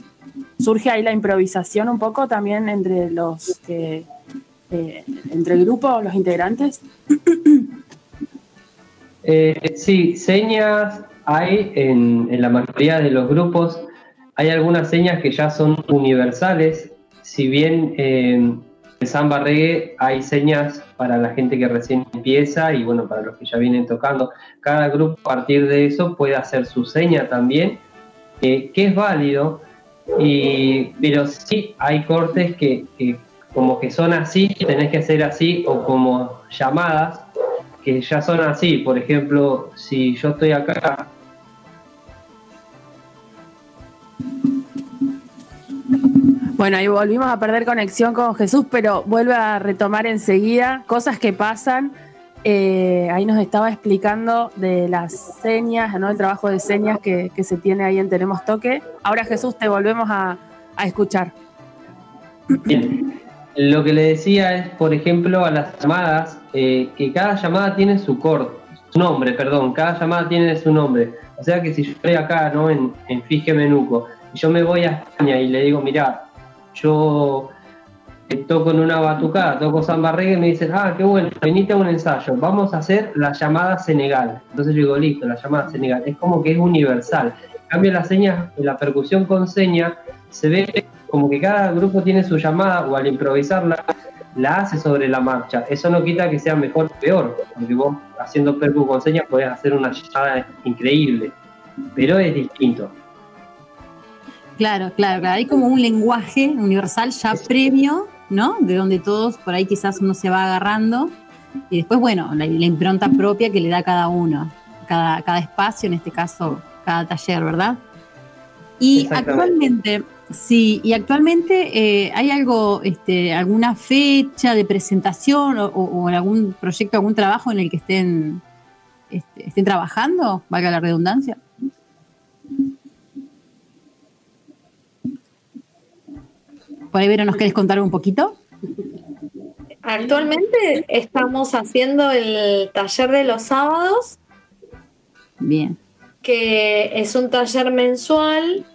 Surge ahí la improvisación un poco también entre los que, eh, entre el grupo, los integrantes. Eh, sí, señas hay en, la mayoría de los grupos. Hay algunas señas que ya son universales. Si bien eh, en Samba Reggae hay señas para la gente que recién empieza y bueno, para los que ya vienen tocando. Cada grupo a partir de eso puede hacer su seña también, eh, que es válido. Y, pero sí hay cortes que, que como que son así, tenés que hacer así, o como llamadas que ya son así. Por ejemplo, si yo estoy acá. Bueno, ahí volvimos a perder conexión con Jesús, pero vuelve a retomar enseguida cosas que pasan. Eh, ahí nos estaba explicando de las señas, ¿no? el trabajo de señas que, se tiene ahí en Tenemos Toque. Ahora Jesús, te volvemos a, a escuchar. Bien. Lo que le decía es, por ejemplo, a las llamadas, eh, que cada llamada tiene su corte, su nombre, perdón, cada llamada tiene su nombre. O sea que si yo estoy acá, ¿no? En, en Fije Menuco, y yo me voy a España y le digo, mirá, yo eh, toco en una batucada, toco samba reggae, y me dicen, ah, qué bueno, venite a un ensayo, vamos a hacer la llamada Senegal. Entonces yo digo, listo, la llamada Senegal. Es como que es universal. En cambio, la seña, la percusión con seña, se ve como que cada grupo tiene su llamada o al improvisarla la hace sobre la marcha. Eso no quita que sea mejor o peor, porque vos haciendo percu con señas podés hacer una llamada increíble, pero es distinto. Claro, claro, claro. Hay como un lenguaje universal ya previo, ¿no? De donde todos por ahí quizás uno se va agarrando. Y después, bueno, la, la impronta propia que le da cada uno, cada, cada espacio, en este caso, cada taller, ¿verdad? Y actualmente, sí, y actualmente eh, hay algo, este, alguna fecha de presentación o, o- o algún proyecto, algún trabajo en el que estén, este, estén trabajando, valga la redundancia. Por ahí, Vero, ¿nos querés contar un poquito? Actualmente estamos haciendo el taller de los sábados, Bien. que es un taller mensual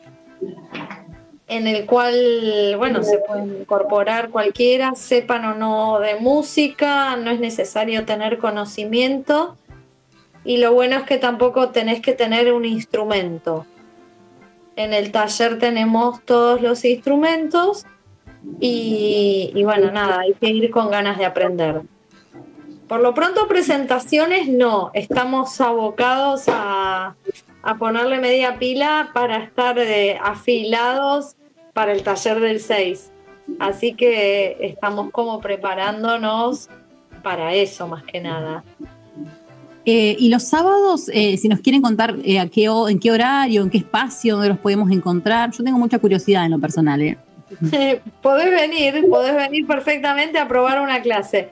en el cual, bueno, se puede incorporar cualquiera, sepan o no de música, no es necesario tener conocimiento y lo bueno es que tampoco tenés que tener un instrumento. En el taller tenemos todos los instrumentos y, bueno, nada, hay que ir con ganas de aprender. Por lo pronto, presentaciones no, estamos abocados a, a ponerle media pila para estar eh, afilados para el taller del 6. Así que estamos como preparándonos para eso más que nada. Eh, y los sábados, eh, si nos quieren contar en qué horario, en qué espacio, dónde los podemos encontrar, yo tengo mucha curiosidad en lo personal. ¿eh? podés venir, podés venir perfectamente a probar una clase.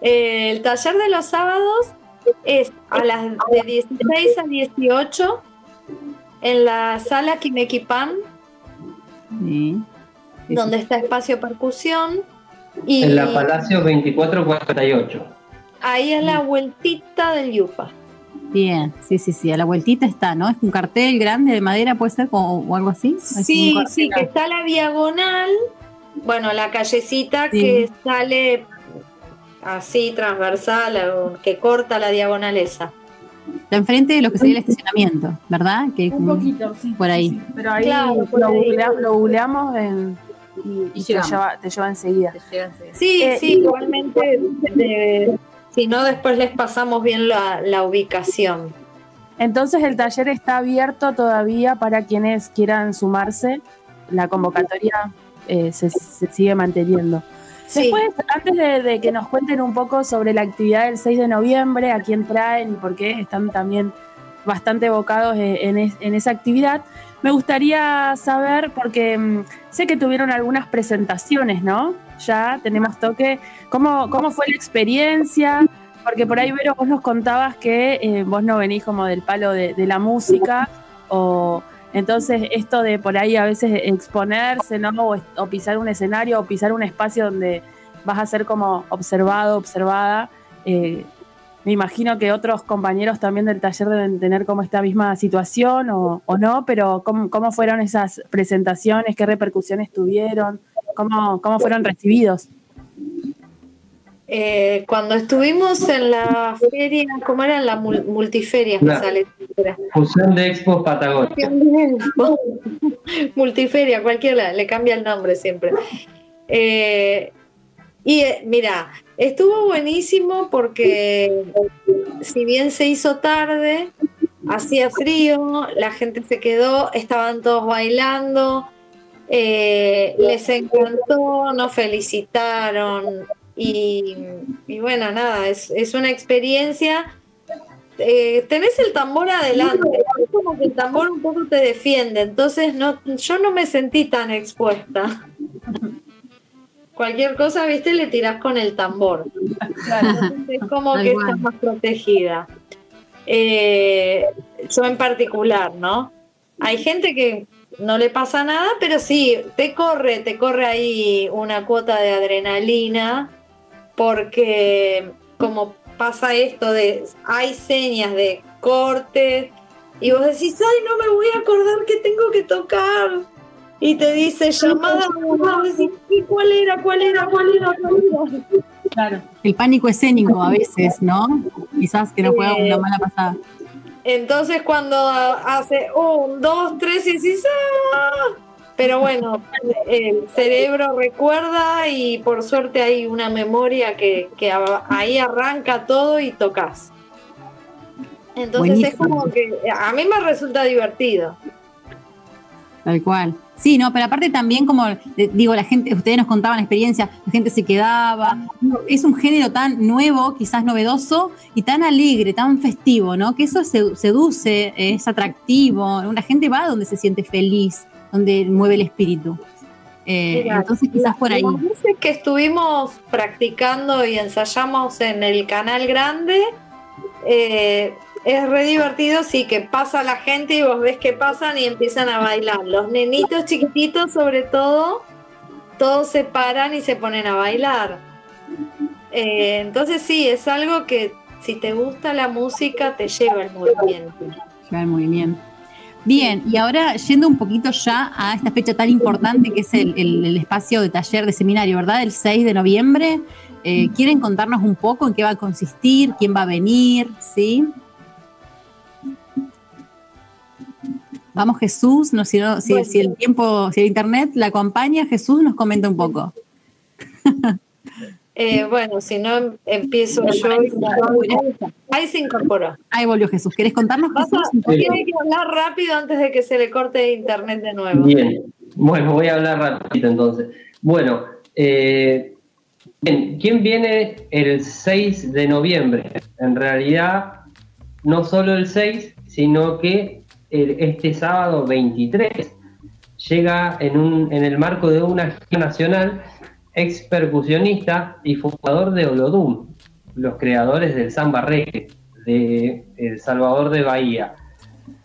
Eh, el taller de los sábados es a las de 16 a 18 en la sala Kimekipan, Sí. donde está espacio percusión. Y En la Palacio 2448. ahí es la vueltita del Yupa. Bien, sí, sí, sí, a la vueltita está, ¿no? Es un cartel grande de madera, puede ser, o, o algo así. Sí, sí, que está la diagonal, bueno, la callecita Sí. que sale así transversal, que corta la diagonal esa. Está enfrente de lo que sería el estacionamiento, ¿verdad? Que, Un poquito, sí. Por ahí. sí, sí. Pero ahí Claro, lo, googleamos en- y, y te, lleva, te lleva enseguida. Sí, Eh, sí, igualmente, de- si no, después les pasamos bien la, la ubicación. Entonces el taller está abierto todavía para quienes quieran sumarse. La convocatoria eh, se, se sigue manteniendo. Sí. Después, antes de, de que nos cuenten un poco sobre la actividad del 6 de noviembre, a quién traen y por qué están también bastante evocados eh, en, es- en esa actividad, me gustaría saber, porque mm, sé que tuvieron algunas presentaciones, ¿no? Ya tenemos toque. ¿Cómo, cómo fue la experiencia? Porque por ahí, Vero, vos nos contabas que eh, vos no venís como del palo de, la música, o entonces esto de por ahí a veces exponerse, ¿no? O, o pisar un escenario, o pisar un espacio donde vas a ser como observado, observada. eh, me imagino que otros compañeros también del taller deben tener como esta misma situación o, o no, pero ¿cómo, cómo fueron esas presentaciones? ¿Qué repercusiones tuvieron? ¿Cómo, cómo fueron recibidos? Eh, cuando estuvimos en la feria, ¿cómo era? En la mul- multiferia, sale. Fusión de Expo Patagonia. Multiferia, cualquiera, le cambia el nombre siempre. Eh, y eh, mira, estuvo buenísimo porque si bien se hizo tarde, hacía frío, la gente se quedó, estaban todos bailando, eh, les encantó, nos felicitaron y, y bueno, nada, es, es una experiencia. Eh, tenés el tambor adelante, es como que el tambor un poco te defiende, entonces no, yo no me sentí tan expuesta. Cualquier cosa, viste, le tirás con el tambor. Entonces es como Tal que estás más protegida. Eh, yo en particular, ¿no? Hay gente que no le pasa nada, pero sí, te corre, te corre ahí una cuota de adrenalina, porque como pasa esto de, hay señas de cortes, y vos decís, ay, no me voy a acordar que tengo que tocar. Y te dice llamada, "¿Y ¿cuál era? ¿Cuál era? ¿Cuál era? ¿Cuál era? Claro. El pánico escénico a veces, ¿no? Quizás que no juega una mala pasada. Entonces cuando hace un, dos, tres y decís, "Ah", pero bueno, el cerebro recuerda y por suerte hay una memoria que, que ahí arranca todo y tocas. Entonces es como que a mí me resulta divertido. Tal cual. Sí, no, pero aparte también como, eh, digo, la gente, ustedes nos contaban la experiencia, la gente se quedaba. Es un género tan nuevo, quizás novedoso, y tan alegre, tan festivo, ¿no? Que eso se- seduce, es atractivo. La gente va donde se siente feliz, donde mueve el espíritu. Eh, Mira, entonces quizás por ahí. Las veces que estuvimos practicando y ensayamos en el canal grande, eh, es re divertido, sí, que pasa la gente y vos ves que pasan y empiezan a bailar. Los nenitos chiquititos, sobre todo, todos se paran y se ponen a bailar. Eh, entonces sí, es algo que si te gusta la música te lleva el movimiento. Lleva el movimiento. Bien, y ahora yendo un poquito ya a esta fecha tan importante que es el, el- espacio de taller de seminario, ¿verdad? El 6 de noviembre. Eh, ¿Quieren contarnos un poco en qué va a consistir? ¿Quién va a venir? ¿Sí? Vamos Jesús, no, si, no- si- si el tiempo, si el internet la acompaña, Jesús nos comenta un poco. Eh, bueno, si no em- empiezo yo. Ahí se incorporó. Ahí volvió Jesús. ¿Querés contarnos Vas a- Jesús? Tiene que hablar rápido antes de que se le corte internet de nuevo. Bien, bueno, voy a hablar rapidito entonces. Bueno, eh, bien, ¿quién viene el 6 de noviembre? En realidad, no solo el 6, sino que este sábado 23 llega en, un, en el marco de una gira nacional ex percusionista y fundador de Olodum, los creadores del samba reggae de El Salvador de Bahía.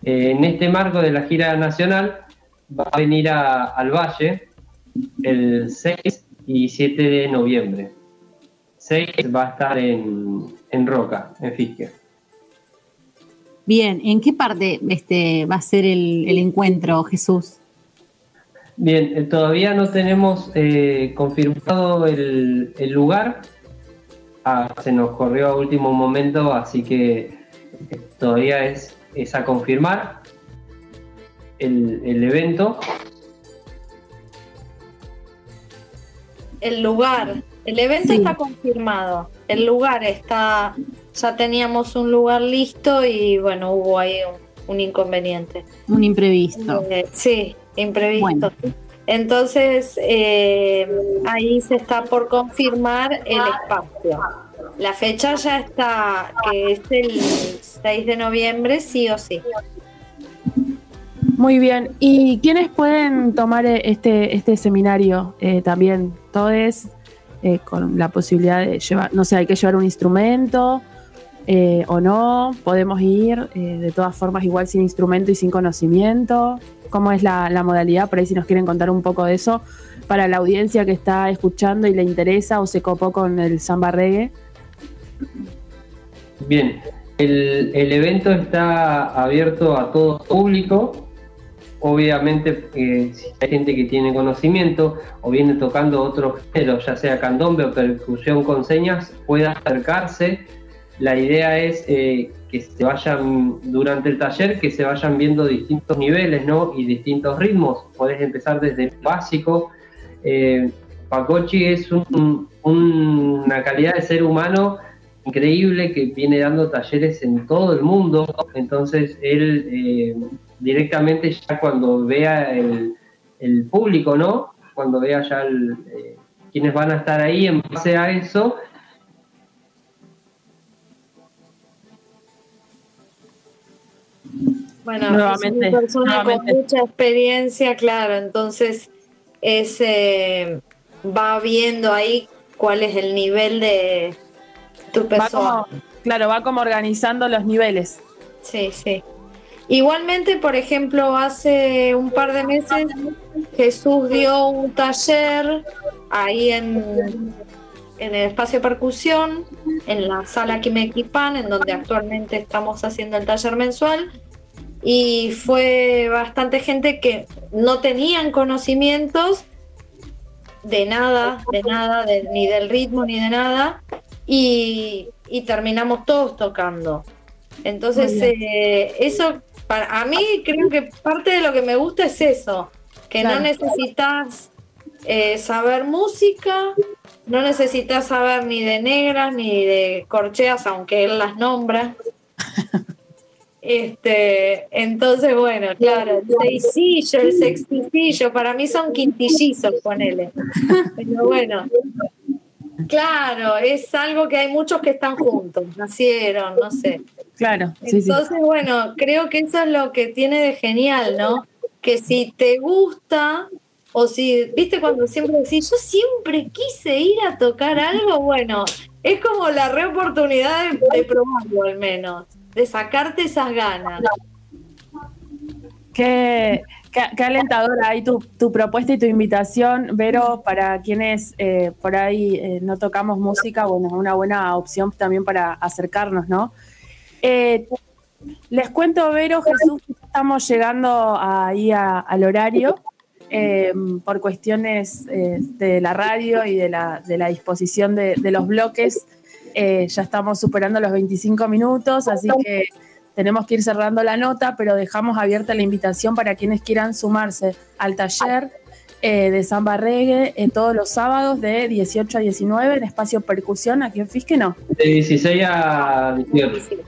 Eh, en este marco de la gira nacional va a venir a- al Valle el 6 y 7 de noviembre. 6 va a estar en, en Roca, en Fisque. Bien, ¿en qué parte este, va a ser el, el encuentro, Jesús? Bien, eh, todavía no tenemos eh, confirmado el, el lugar. Ah, se nos corrió a último momento, así que eh, todavía es, es a confirmar el, el evento. El lugar. El evento Sí. está confirmado. El lugar está. Ya teníamos un lugar listo y bueno, hubo ahí un, un inconveniente. Un imprevisto. Eh, sí, imprevisto. Bueno. Entonces, eh, ahí se está por confirmar el espacio. La fecha ya está, que es el 6 de noviembre, sí o sí. Muy bien. ¿Y quiénes pueden tomar eh, este, este seminario eh, también? Todos eh, con la posibilidad de llevar, no sé, hay que llevar un instrumento eh, o no, podemos ir eh, de todas formas igual sin instrumento y sin conocimiento. ¿Cómo es la, modalidad? Por ahí si nos quieren contar un poco de eso para la audiencia que está escuchando y le interesa o se copó con el samba reggae. Bien, el, el evento está abierto a todo público. Obviamente, eh, si hay gente que tiene conocimiento o viene tocando otros géneros, ya sea candombe o percusión con señas, pueda acercarse. La idea es eh, que se vayan durante el taller, que se vayan viendo distintos niveles ¿no? y distintos ritmos. Podés empezar desde el básico. Eh, Pacochi es un- un- una calidad de ser humano increíble que viene dando talleres en todo el mundo. Entonces él eh, directamente ya cuando vea el, público, ¿no? Cuando vea ya quienes van a estar ahí en base a eso, Bueno, Nuevamente, es una persona nuevamente. con mucha experiencia, claro, entonces ese va viendo ahí cuál es el nivel de tu Va persona. como, claro, va como organizando los niveles. Sí, sí. Igualmente, por ejemplo, hace un par de meses Jesús dio un taller ahí en, en el espacio de percusión, en la sala Kimequipan, en donde actualmente estamos haciendo el taller mensual. Y fue bastante gente que no tenían conocimientos de nada, de nada, de- ni del ritmo, ni de nada. Y, y terminamos todos tocando. Entonces, eh, eso, para a mí creo que parte de lo que me gusta es eso, que Claro. no necesitas eh, saber música, no necesitas saber ni de negras ni de corcheas, aunque él las nombra. Este, entonces, bueno, claro, el seisillo, el sextillo, para mí son quintillizos, ponele. Pero bueno, claro, es algo que hay muchos que están juntos, nacieron, no sé. Claro, sí, sí. Entonces, bueno, creo que eso es lo que tiene de genial, ¿no? Que si te gusta, o si, viste, cuando siempre decís, yo siempre quise ir a tocar algo, bueno, es como la reoportunidad de, de probarlo al menos, de sacarte esas ganas. Qué, qué, alentadora ahí tu, tu propuesta y tu invitación, Vero, para quienes eh, por ahí eh, no tocamos música, bueno, es una buena opción también para acercarnos, ¿no? Eh, les cuento, Vero, Jesús, estamos llegando ahí al horario por cuestiones de la radio y de la, de la disposición de, de los bloques. Eh, ya estamos superando los 25 minutos, así que tenemos que ir cerrando la nota, pero dejamos abierta la invitación para quienes quieran sumarse al taller eh, de samba reggae eh, todos los sábados de 18 a 19 en espacio percusión aquí en Fisque, no. De 16 a 18.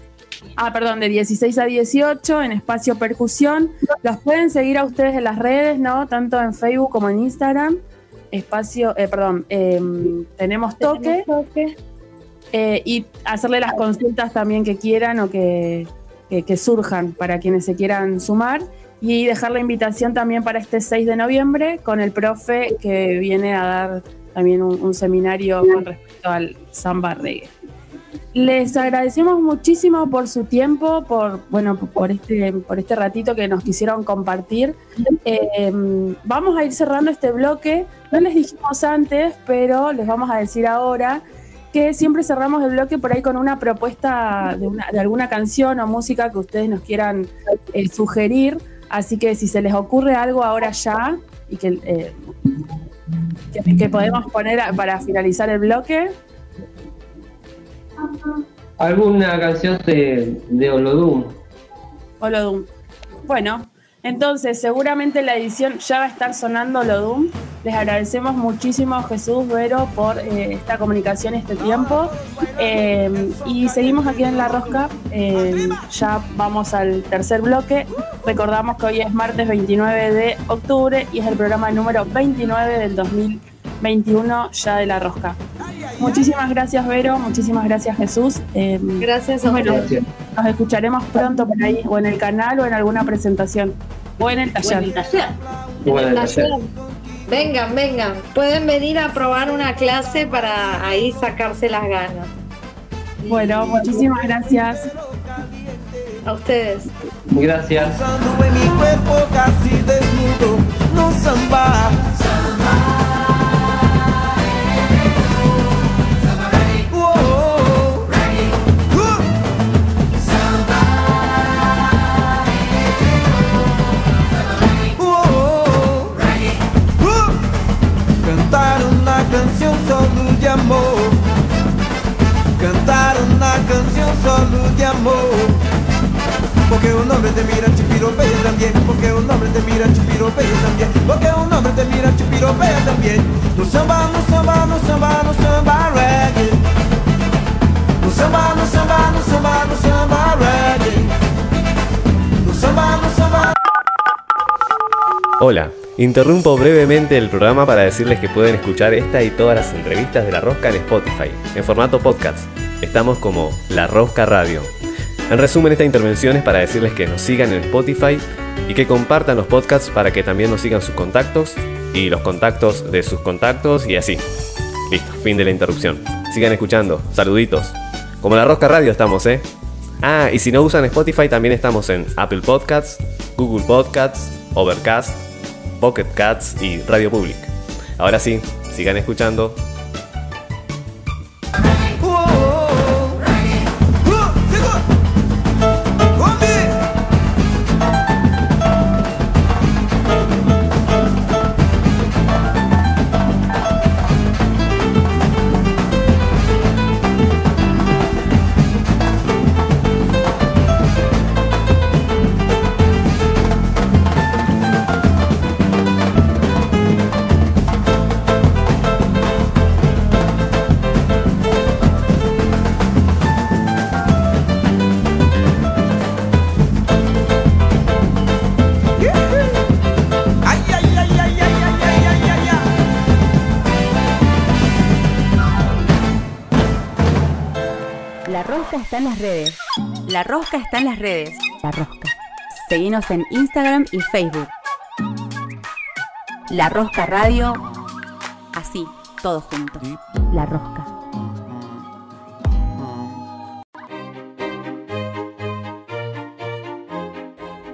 Ah, perdón, de 16 a 18 en espacio percusión. Los pueden seguir a ustedes en las redes, ¿no? Tanto en Facebook como en Instagram. Espacio, eh, perdón, em, tenemos toque. Eh, y hacerle las consultas también que quieran o que, que- que surjan para quienes se quieran sumar. Y dejar la invitación también para este 6 de noviembre con el profe que viene a dar también un, un seminario con respecto al samba reggae. Les agradecemos muchísimo por su tiempo, por bueno, por este, por este ratito que nos quisieron compartir. Eh, vamos a ir cerrando este bloque. No les dijimos antes, pero les vamos a decir ahora que siempre cerramos el bloque por ahí con una propuesta de, una- de alguna canción o música que ustedes nos quieran eh, sugerir. Así que si se les ocurre algo ahora ya y que, eh, que, que podemos poner para finalizar el bloque, ¿Alguna canción de, de Olodum? Olodum. Bueno, entonces seguramente la edición ya va a estar sonando Olodum. Les agradecemos muchísimo Jesús Vero por eh, esta comunicación este tiempo. Eh, y seguimos aquí en La Rosca. Eh, ya vamos al tercer bloque. Recordamos que hoy es martes 29 de octubre y es el programa número 29 del 2021 ya de La Rosca. Muchísimas gracias Vero, muchísimas gracias Jesús. Eh, Gracias a bueno, nos escucharemos pronto por ahí, o en el canal o en alguna presentación. O en el taller. En el el taller. taller. Vengan, vengan. Pueden venir a probar una clase para ahí sacarse las ganas. Bueno, muchísimas gracias. A ustedes. Gracias. en mi cuerpo casi desnudo, no samba. Cantar una canción solo de amor. Cantar una canción solo de amor. Porque un hombre te mira chupiropea también. Porque un hombre te mira chupiropea también. Porque un hombre te mira chupiropea también. No samba, no samba, no samba, no samba reggae. No samba, no samba, no samba, no samba reggae. No samba, no samba Hola, interrumpo brevemente el programa para decirles que pueden escuchar esta y todas las entrevistas de La Rosca en Spotify, en formato podcast. Estamos como La Rosca Radio. En resumen, esta intervención es para decirles que nos sigan en Spotify y que compartan los podcasts para que también nos sigan sus contactos y los contactos de sus contactos y así. Listo, fin de la interrupción. Sigan escuchando, saluditos. Como La Rosca Radio estamos, ¿eh? Ah, y si no usan Spotify, también estamos en Apple Podcasts, Google Podcasts, Overcast, Pocket Cats y Radio Public. Ahora sí, sigan escuchando. Las redes. La Rosca está en las redes. La Rosca. Seguinos en Instagram y Facebook. La Rosca Radio. Así, todo junto. La Rosca.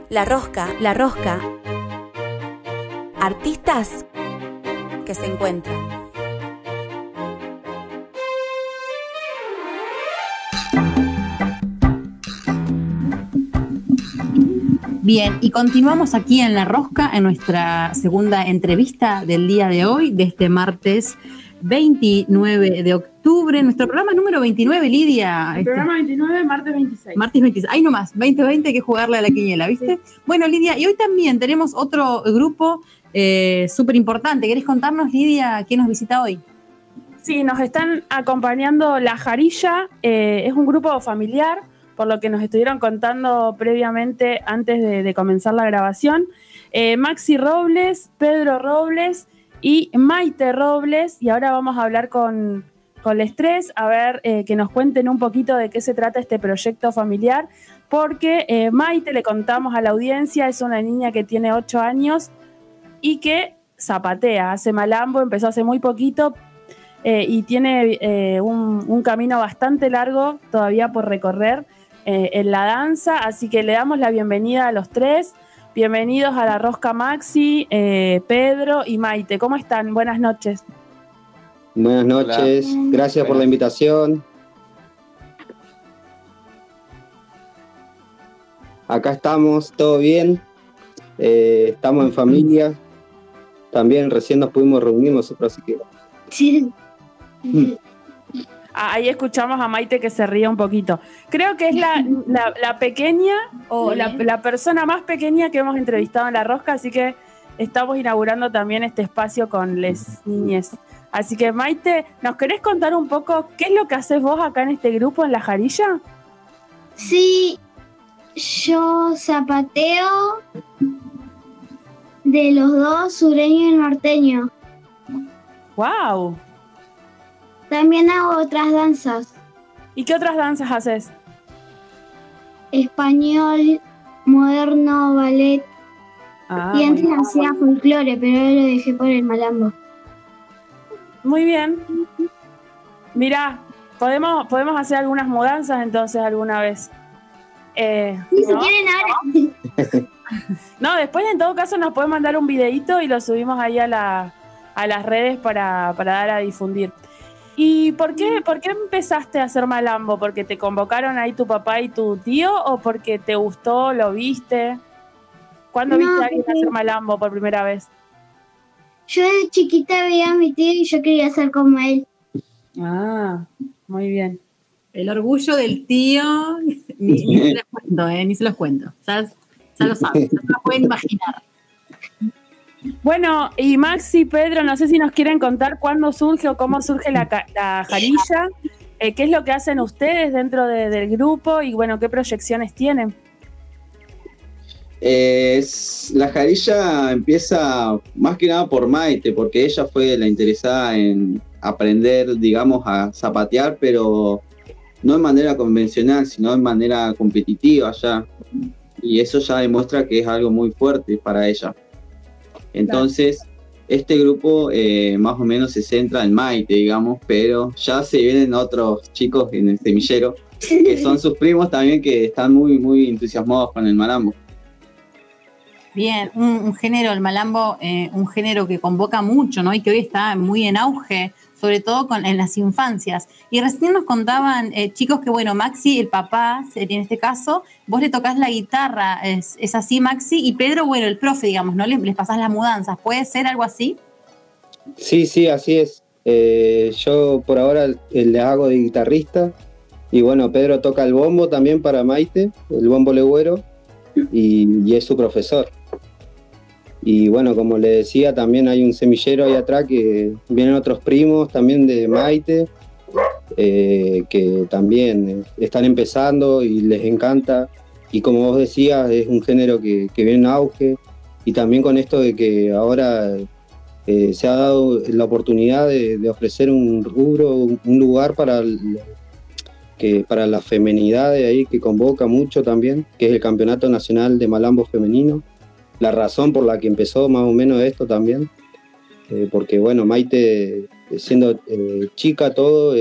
La Rosca. La Rosca. Artistas que se encuentran. Bien, y continuamos aquí en La Rosca en nuestra segunda entrevista del día de hoy, de este martes 29 de octubre, nuestro programa número 29, Lidia. El programa 29, martes 26. Martes 26. Ahí nomás, 2020 hay que jugarle a la quiniela, ¿viste? Bueno, Lidia, y hoy también tenemos otro grupo eh, súper importante. ¿Querés contarnos, Lidia, quién nos visita hoy? Sí, nos están acompañando La Jarilla, eh, es un grupo familiar, por lo que nos estuvieron contando previamente antes de, comenzar la grabación. Eh, Maxi Robles, Pedro Robles y Maite Robles, y ahora vamos a hablar con, con Les Tres, a ver eh, que nos cuenten un poquito de qué se trata este proyecto familiar, porque eh, Maite, le contamos a la audiencia, es una niña que tiene 8 años y que zapatea, hace malambo, empezó hace muy poquito y tiene un camino bastante largo todavía por recorrer eh, en la danza, así que le damos la bienvenida a los tres. Bienvenidos a la Rosca Maxi, eh, Pedro y Maite. ¿Cómo están? Buenas noches. Buenas noches, gracias por la invitación. Acá estamos, todo bien. Eh, estamos en familia. También recién nos pudimos reunir nosotros, así que. Ah, Ahí escuchamos a Maite que se ríe un poquito. Creo que es la, la- la pequeña o Sí. la, la persona más pequeña que hemos entrevistado en La Rosca, así que estamos inaugurando también este espacio con les niñes. Así que Maite, ¿nos querés contar un poco qué es lo que haces vos acá en este grupo en La Jarilla? Sí, yo zapateo de los dos, sureño y norteño. ¡Wow! También hago otras danzas, ¿Y qué otras danzas haces? español, moderno, ballet. Ah, y antes hacía folclore, pero ahora lo dejé por el malambo. Muy bien. Mirá, podemos, podemos hacer algunas mudanzas entonces alguna vez. Eh, Y si ¿no? quieren ahora. No, después en todo caso nos pueden mandar un videito y lo subimos ahí a, la, a las redes para, para dar a difundir. ¿Y por qué, por qué empezaste a hacer malambo? ¿Porque te convocaron ahí tu papá y tu tío o porque te gustó, lo viste? ¿Cuándo No, viste a alguien hacer malambo por primera vez? Yo de chiquita veía a mi tío y yo quería ser como él. Ah, muy bien. El orgullo del tío, ni, ni se los cuento, ¿eh? Ni se los cuento. Ya, ya lo saben, ya se lo pueden imaginar. Bueno, y Maxi, Pedro, no sé si nos quieren contar cuándo surge o cómo surge la, la jarilla, eh, qué es lo que hacen ustedes dentro de- del grupo y bueno, qué proyecciones tienen. Eh, la jarilla empieza más que nada por Maite, porque ella fue la interesada en aprender, digamos, a zapatear, pero no de manera convencional, sino de manera competitiva ya. Y eso ya demuestra que es algo muy fuerte para ella. Entonces, este grupo eh, más o menos se centra en Maite, digamos, pero ya se vienen otros chicos en el semillero, que son sus primos también, que están muy, muy entusiasmados con el malambo. Bien, un, un género, el malambo, eh, un género que convoca mucho, ¿no? Y que hoy está muy en auge, sobre todo con, en las infancias. Y recién nos contaban eh, chicos que, bueno, Maxi, el papá, en este caso, vos le tocas la guitarra, es, así, Maxi, y Pedro, bueno, el profe, digamos, ¿no? Le- les pasás las mudanzas, ¿puede ser algo así? Sí, sí, así es. Eh, yo por ahora eh, le hago de guitarrista y bueno, Pedro toca el bombo también para Maite, el bombo legüero, y, y es su profesor. Y bueno, como le decía, también hay un semillero ahí atrás que vienen otros primos también de Maite, eh, que también están empezando y les encanta. Y como vos decías, es un género que, que viene en auge. Y también con esto de que ahora eh, se ha dado la oportunidad de, ofrecer un rubro, un lugar para que para la femenidad de ahí que convoca mucho también, que es el Campeonato Nacional de Malambo Femenino. La razón por la que empezó más o menos esto también, eh, porque bueno, Maite, eh, siendo eh, chica todo,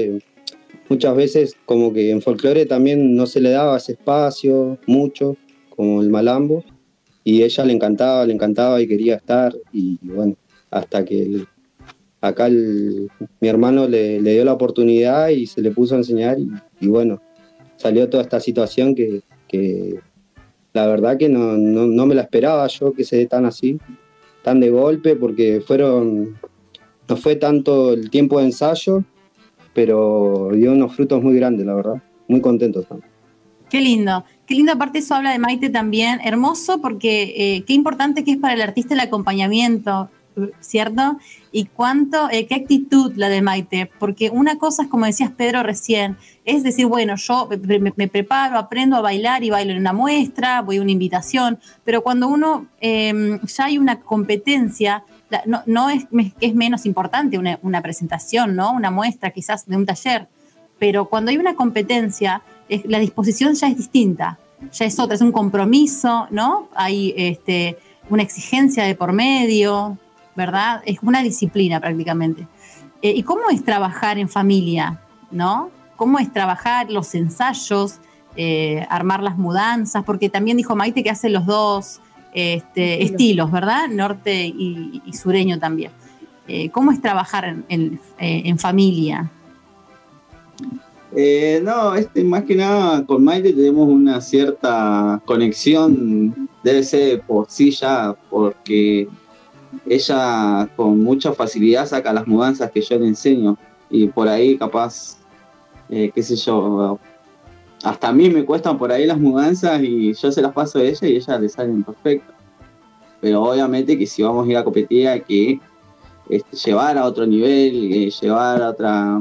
muchas veces como que en folclore también no se le daba ese espacio mucho, como el Malambo, y ella le encantaba, le encantaba y quería estar, y, bueno, hasta que el- acá mi hermano le, dio la oportunidad y se le puso a enseñar, y, bueno, salió toda esta situación que la verdad que no, no, no me la esperaba yo que se dé tan así, tan de golpe, porque fueron, no fue tanto el tiempo de ensayo, pero dio unos frutos muy grandes, la verdad, muy contentos también. Qué lindo, qué lindo. Aparte, eso habla de Maite también. Hermoso, porque eh, qué importante que es para el artista el acompañamiento, ¿cierto? Y cuánto, eh, qué actitud la de Maite. Porque una cosa es, como decías Pedro recién, es decir, bueno, yo me, me- preparo, aprendo a bailar y bailo en una muestra, voy a una invitación. Pero cuando uno eh, ya hay una competencia, la- no, no es, es menos importante una, una presentación, ¿no? Una muestra quizás de un taller pero cuando hay una competencia, es- la disposición ya es distinta, ya es otra, es un compromiso, ¿no? Hay este, una exigencia de por medio, ¿verdad? Es una disciplina prácticamente. Eh, ¿Y cómo es trabajar en familia, ¿no? ¿Cómo es trabajar los ensayos, eh, armar las mudanzas? Porque también dijo Maite que hace los dos este, estilos, ¿verdad? Norte y, y sureño también. Eh, ¿Cómo es trabajar en, en- eh, en familia? Eh, no, este, más que nada con Maite tenemos una cierta conexión, debe ser por sí ya, porque ella con mucha facilidad saca las mudanzas que yo le enseño y por ahí capaz, eh, qué sé yo, hasta a mí me cuestan por ahí las mudanzas y yo se las paso a ella y ella le salen perfectas. Pero obviamente que si vamos a ir a competir hay que este, llevar a otro nivel, eh, llevar a otra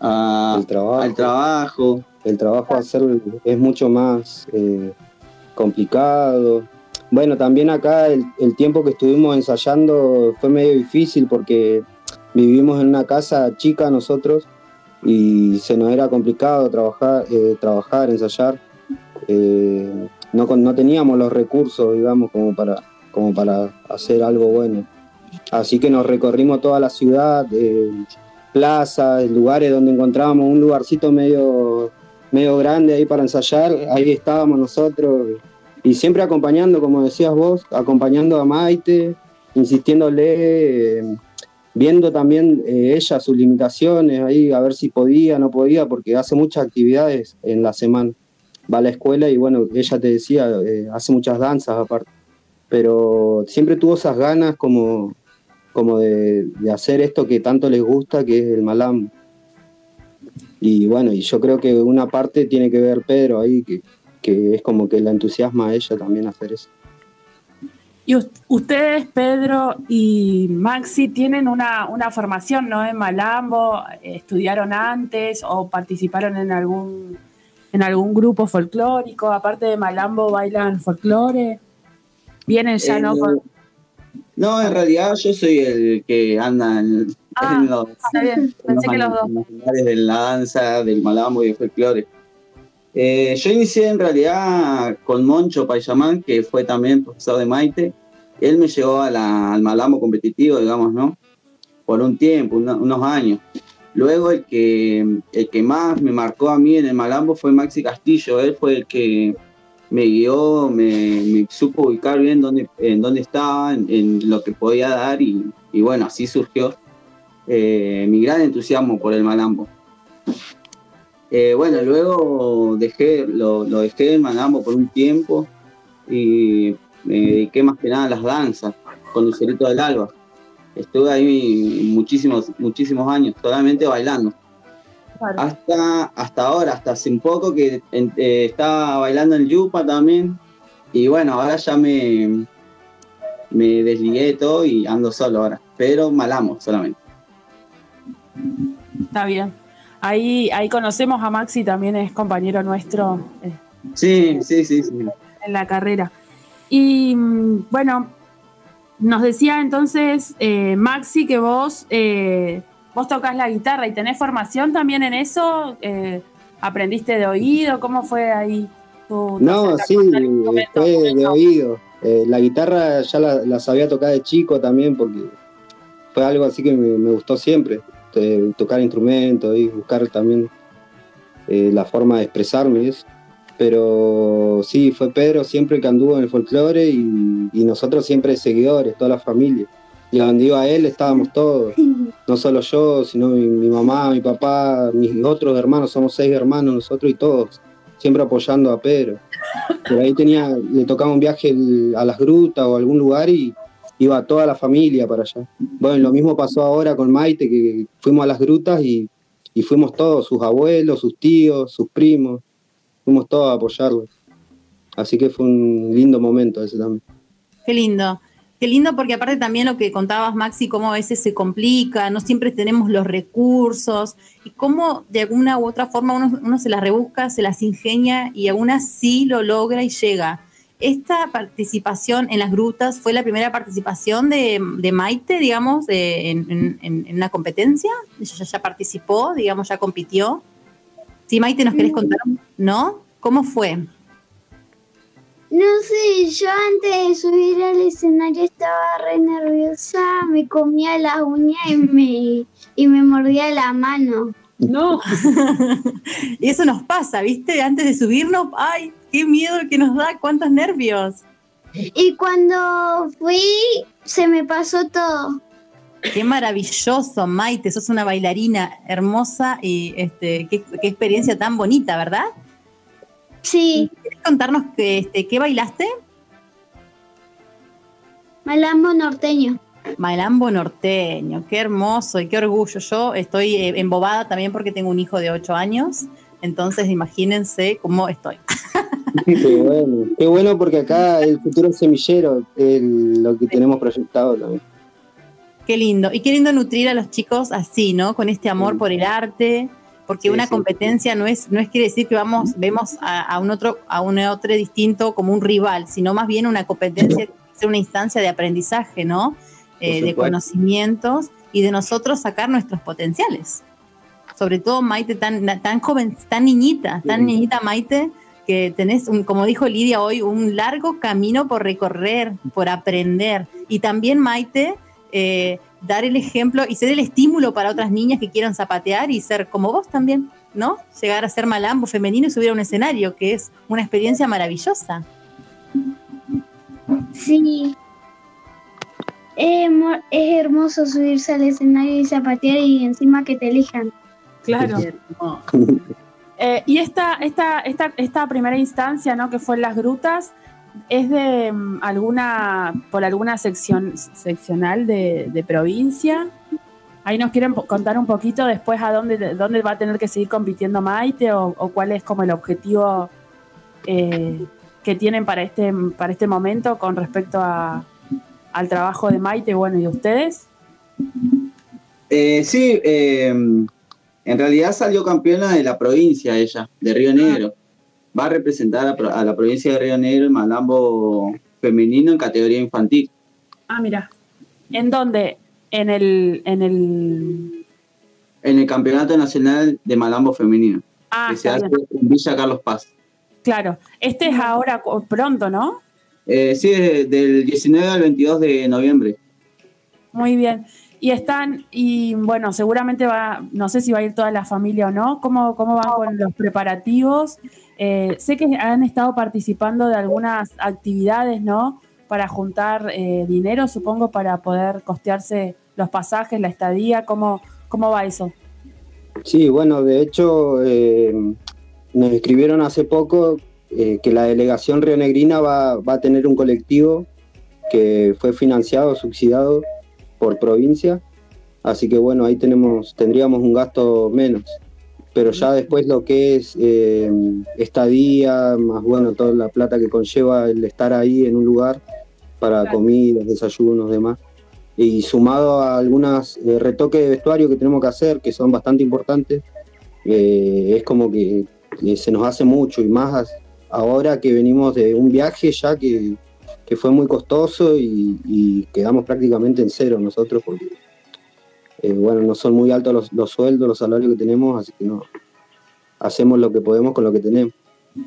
a- el trabajo. al trabajo. El trabajo a hacer es mucho más eh, complicado. Bueno, también acá el, tiempo que estuvimos ensayando fue medio difícil porque vivimos en una casa chica nosotros y se nos era complicado trabajar, eh, trabajar ensayar. Eh, no, no teníamos los recursos, digamos, como para, como para hacer algo bueno. Así que nos recorrimos toda la ciudad, eh, plazas, lugares donde encontrábamos un lugarcito medio, medio grande ahí para ensayar, ahí estábamos nosotros. Y siempre acompañando, como decías vos, acompañando a Maite, insistiéndole, eh, viendo también eh, ella sus limitaciones, ahí a ver si podía, no podía, porque hace muchas actividades en la semana. Va a la escuela y bueno, ella te decía, eh, hace muchas danzas aparte. Pero siempre tuvo esas ganas como, como de, de hacer esto que tanto les gusta, que es el malambo. Y bueno, y yo creo que una parte tiene que ver Pedro ahí, que, que es como que la entusiasma a ella también hacer eso. Y us- ustedes, Pedro y Maxi, tienen una, una formación, ¿no? En Malambo, estudiaron antes o participaron en algún, en algún grupo folclórico. Aparte de Malambo, bailan folclore. Vienen ya, ¿no? Eh, Con- No, en realidad yo soy el que anda en, en los, Está bien, en pensé los que los dos. en los lugares de la danza, del malambo y del folclore. Eh, yo inicié en realidad con Moncho Payamán, que fue también profesor de Maite. Él me llevó al malambo competitivo, digamos, ¿no? Por un tiempo, unos años. Luego el que, el que más me marcó a mí en el malambo fue Maxi Castillo. Él fue el que me guió, me, supo ubicar bien dónde, en dónde estaba, en, lo que podía dar y, y bueno, así surgió eh, mi gran entusiasmo por el malambo. Eh, bueno, luego dejé, lo, lo dejé malambo por un tiempo y me dediqué más que nada a las danzas con Lucerito del Alba. Estuve ahí muchísimos, muchísimos años, solamente bailando. Hasta, hasta ahora, hasta hace un poco que en- eh, estaba bailando en Yupa también. Y bueno, ahora ya me, me desligué de todo y ando solo ahora. Pero malamo solamente. Está bien. Ahí, ahí conocemos a Maxi, también es compañero nuestro eh, Sí, sí, sí, sí. en la carrera. Y mm, bueno, nos decía entonces eh, Maxi que vos eh, vos tocas la guitarra y tenés formación también en eso. Eh, ¿Aprendiste de oído? ¿Cómo fue ahí tu, No, sí, acercamiento? fue de oído. Eh, la guitarra ya la, la sabía tocar de chico también porque fue algo así que me, me gustó siempre. Eh, tocar instrumentos y buscar también eh, la forma de expresarme. eso. Pero sí, fue Pedro siempre que anduvo en el folclore y, y nosotros siempre seguidores, toda la familia. Y a donde iba él estábamos todos, no solo yo, sino mi, mi mamá, mi papá, mis otros hermanos, somos seis hermanos nosotros y todos, siempre apoyando a Pedro. Por ahí tenía, le tocaba un viaje a las grutas o a algún lugar y iba toda la familia para allá. Bueno, lo mismo pasó ahora con Maite, que fuimos a las grutas y, fuimos todos, sus abuelos, sus tíos, sus primos, fuimos todos a apoyarlo. Así que fue un lindo momento ese también. Qué lindo. Qué lindo porque aparte también lo que contabas, Maxi, cómo a veces se complica, no siempre tenemos los recursos y cómo de alguna u otra forma uno, uno se las rebusca, se las ingenia y aún así lo logra y llega. Esta participación en las grutas fue la primera participación de, de Maite, digamos, de- en, en- en una competencia. Ella ya, ya participó, digamos, ya compitió. Sí, Maite, ¿nos querés contar? ¿No? ¿Cómo fue? No sé, yo antes de subir al escenario estaba re nerviosa, me comía las uñas y me, y me mordía la mano. No. y eso nos pasa, ¿viste? Antes de subirnos, ay, qué miedo que nos da, cuántos nervios. Y cuando fui, se me pasó todo. Qué maravilloso, Maite, sos una bailarina hermosa y este, qué, qué experiencia tan bonita, ¿verdad? Sí. ¿Quieres contarnos que, este, qué bailaste? Malambo norteño. Malambo norteño, qué hermoso y qué orgullo. Yo estoy eh, embobada también porque tengo un hijo de 8 años, entonces imagínense cómo estoy. Qué bueno, qué bueno porque acá el futuro es semillero, el- lo que tenemos proyectado también. Qué lindo. Y qué lindo nutrir a los chicos así, ¿no? Con este amor por el arte, porque Sí, una sí. competencia no es, no es quiere decir que vamos, vemos a, a un otro, a un otro distinto como un rival, sino más bien una competencia una instancia de aprendizaje, ¿no? Eh, de conocimientos y de nosotros sacar nuestros potenciales. Sobre todo Maite, tan, tan joven, tan niñita, tan niñita Maite, que tenés, un, como dijo Lidia hoy, un largo camino por recorrer, por aprender. Y también Maite, eh, dar el ejemplo y ser el estímulo para otras niñas que quieran zapatear y ser como vos también, ¿no? Llegar a ser malambo femenino y subir a un escenario, que es una experiencia maravillosa. Sí. Es hermoso subirse al escenario y zapatear y encima que te elijan. Claro. Eh, y esta, esta, esta, esta primera instancia, ¿no? Que fue en las grutas, ¿es de mm, alguna, por alguna sección, seccional de, provincia? Ahí nos quieren contar un poquito después a dónde, dónde va a tener que seguir compitiendo Maite o, o cuál es como el objetivo eh, que tienen para este, para este momento con respecto a, al trabajo de Maite, bueno, y de ustedes. Eh, sí, eh, en realidad salió campeona de la provincia ella, de Río Negro. Va a representar a, la provincia de Río Negro el malambo femenino en categoría infantil. Ah, mira. ¿En dónde? En el, en el. En el Campeonato Nacional de Malambo Femenino, Ah, que se hace bien. en Villa Carlos Paz. Claro. Este es ahora pronto, ¿no? Eh, sí, de- del 19 al 22 de noviembre. Muy bien. Y están, y bueno, seguramente va, no sé si va a ir toda la familia o no. ¿Cómo, cómo van con los preparativos? Eh, sé que han estado participando de algunas actividades, ¿no? Para juntar eh, dinero, supongo, para poder costearse los pasajes, la estadía. ¿Cómo, cómo va eso? Sí, bueno, de hecho eh, nos escribieron hace poco eh, que la delegación rionegrina va, va a tener un colectivo que fue financiado, subsidiado por provincia, así que bueno, ahí tenemos, tendríamos un gasto menos. Pero ya después lo que es eh, estadía, más bueno, toda la plata que conlleva el estar ahí en un lugar para comidas, desayunos, demás. Y sumado a algunos retoques de vestuario que tenemos que hacer, que son bastante importantes, eh, es como que, que se nos hace mucho y más ahora que venimos de un viaje ya que, que fue muy costoso y, quedamos prácticamente en cero nosotros porque eh, bueno, no son muy altos los, los sueldos, los salarios que tenemos, así que no, hacemos lo que podemos con lo que tenemos.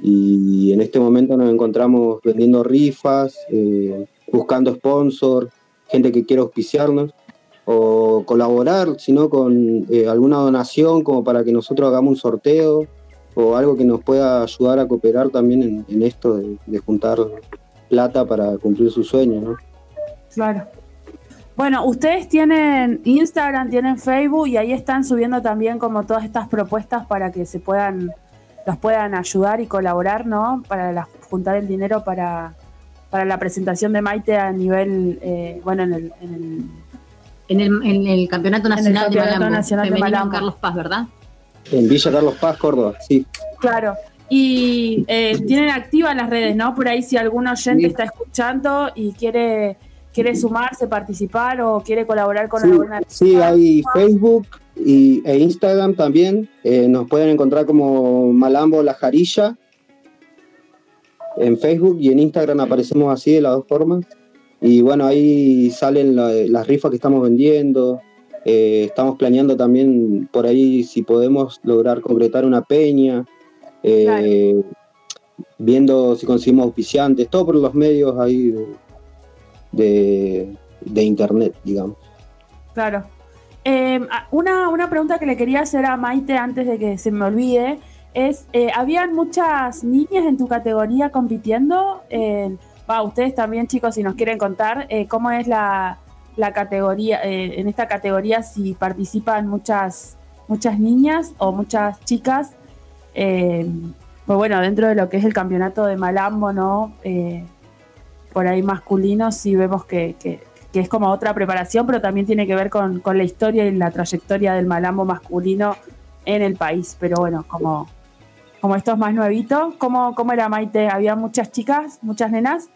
Y en este momento nos encontramos vendiendo rifas, eh, buscando sponsor, gente que quiera auspiciarnos o colaborar, sino con eh, alguna donación como para que nosotros hagamos un sorteo o algo que nos pueda ayudar a cooperar también en, en esto de, de juntar plata para cumplir sus sueños, ¿no? Claro. Bueno, ustedes tienen Instagram, tienen Facebook y ahí están subiendo también como todas estas propuestas para que se puedan, los puedan ayudar y colaborar, ¿no? Para la- juntar el dinero para, para la presentación de Maite a nivel, eh, bueno, en el, en el- En el, en el Campeonato En el Nacional de Campeonato Malambo, Nacional de femenino en Malambo. Carlos Paz, ¿verdad? En Villa Carlos Paz, Córdoba, sí. Claro. Y eh, tienen activas las redes, ¿no? Por ahí si algún oyente Sí. está escuchando y quiere quiere sumarse, participar o quiere colaborar con Sí, alguna sí, hay Facebook y, e Instagram también. Eh, nos pueden encontrar como Malambo La Jarilla. En Facebook y en Instagram aparecemos así de las dos formas. Y bueno, ahí salen la- las rifas que estamos vendiendo. Eh, estamos planeando también por ahí si podemos lograr concretar una peña. Eh, Viendo si conseguimos auspiciantes, todo por los medios ahí de, de- de internet, digamos. Claro. Eh, una, una pregunta que le quería hacer a Maite antes de que se me olvide es, eh, ¿habían muchas niñas en tu categoría compitiendo? Eh, va, ustedes también, chicos, si nos quieren contar cómo es la, la categoría, eh, en esta categoría, si participan muchas, muchas niñas o muchas chicas. Eh, pues bueno, dentro de lo que es el campeonato de Malambo, ¿no? Eh, por ahí masculino, sí vemos que, que- que es como otra preparación, pero también tiene que ver con, con la historia y la trayectoria del malambo masculino en el país. Pero bueno, como, como esto es más nuevito, ¿cómo, ¿cómo era Maite? ¿Había muchas chicas, muchas nenas?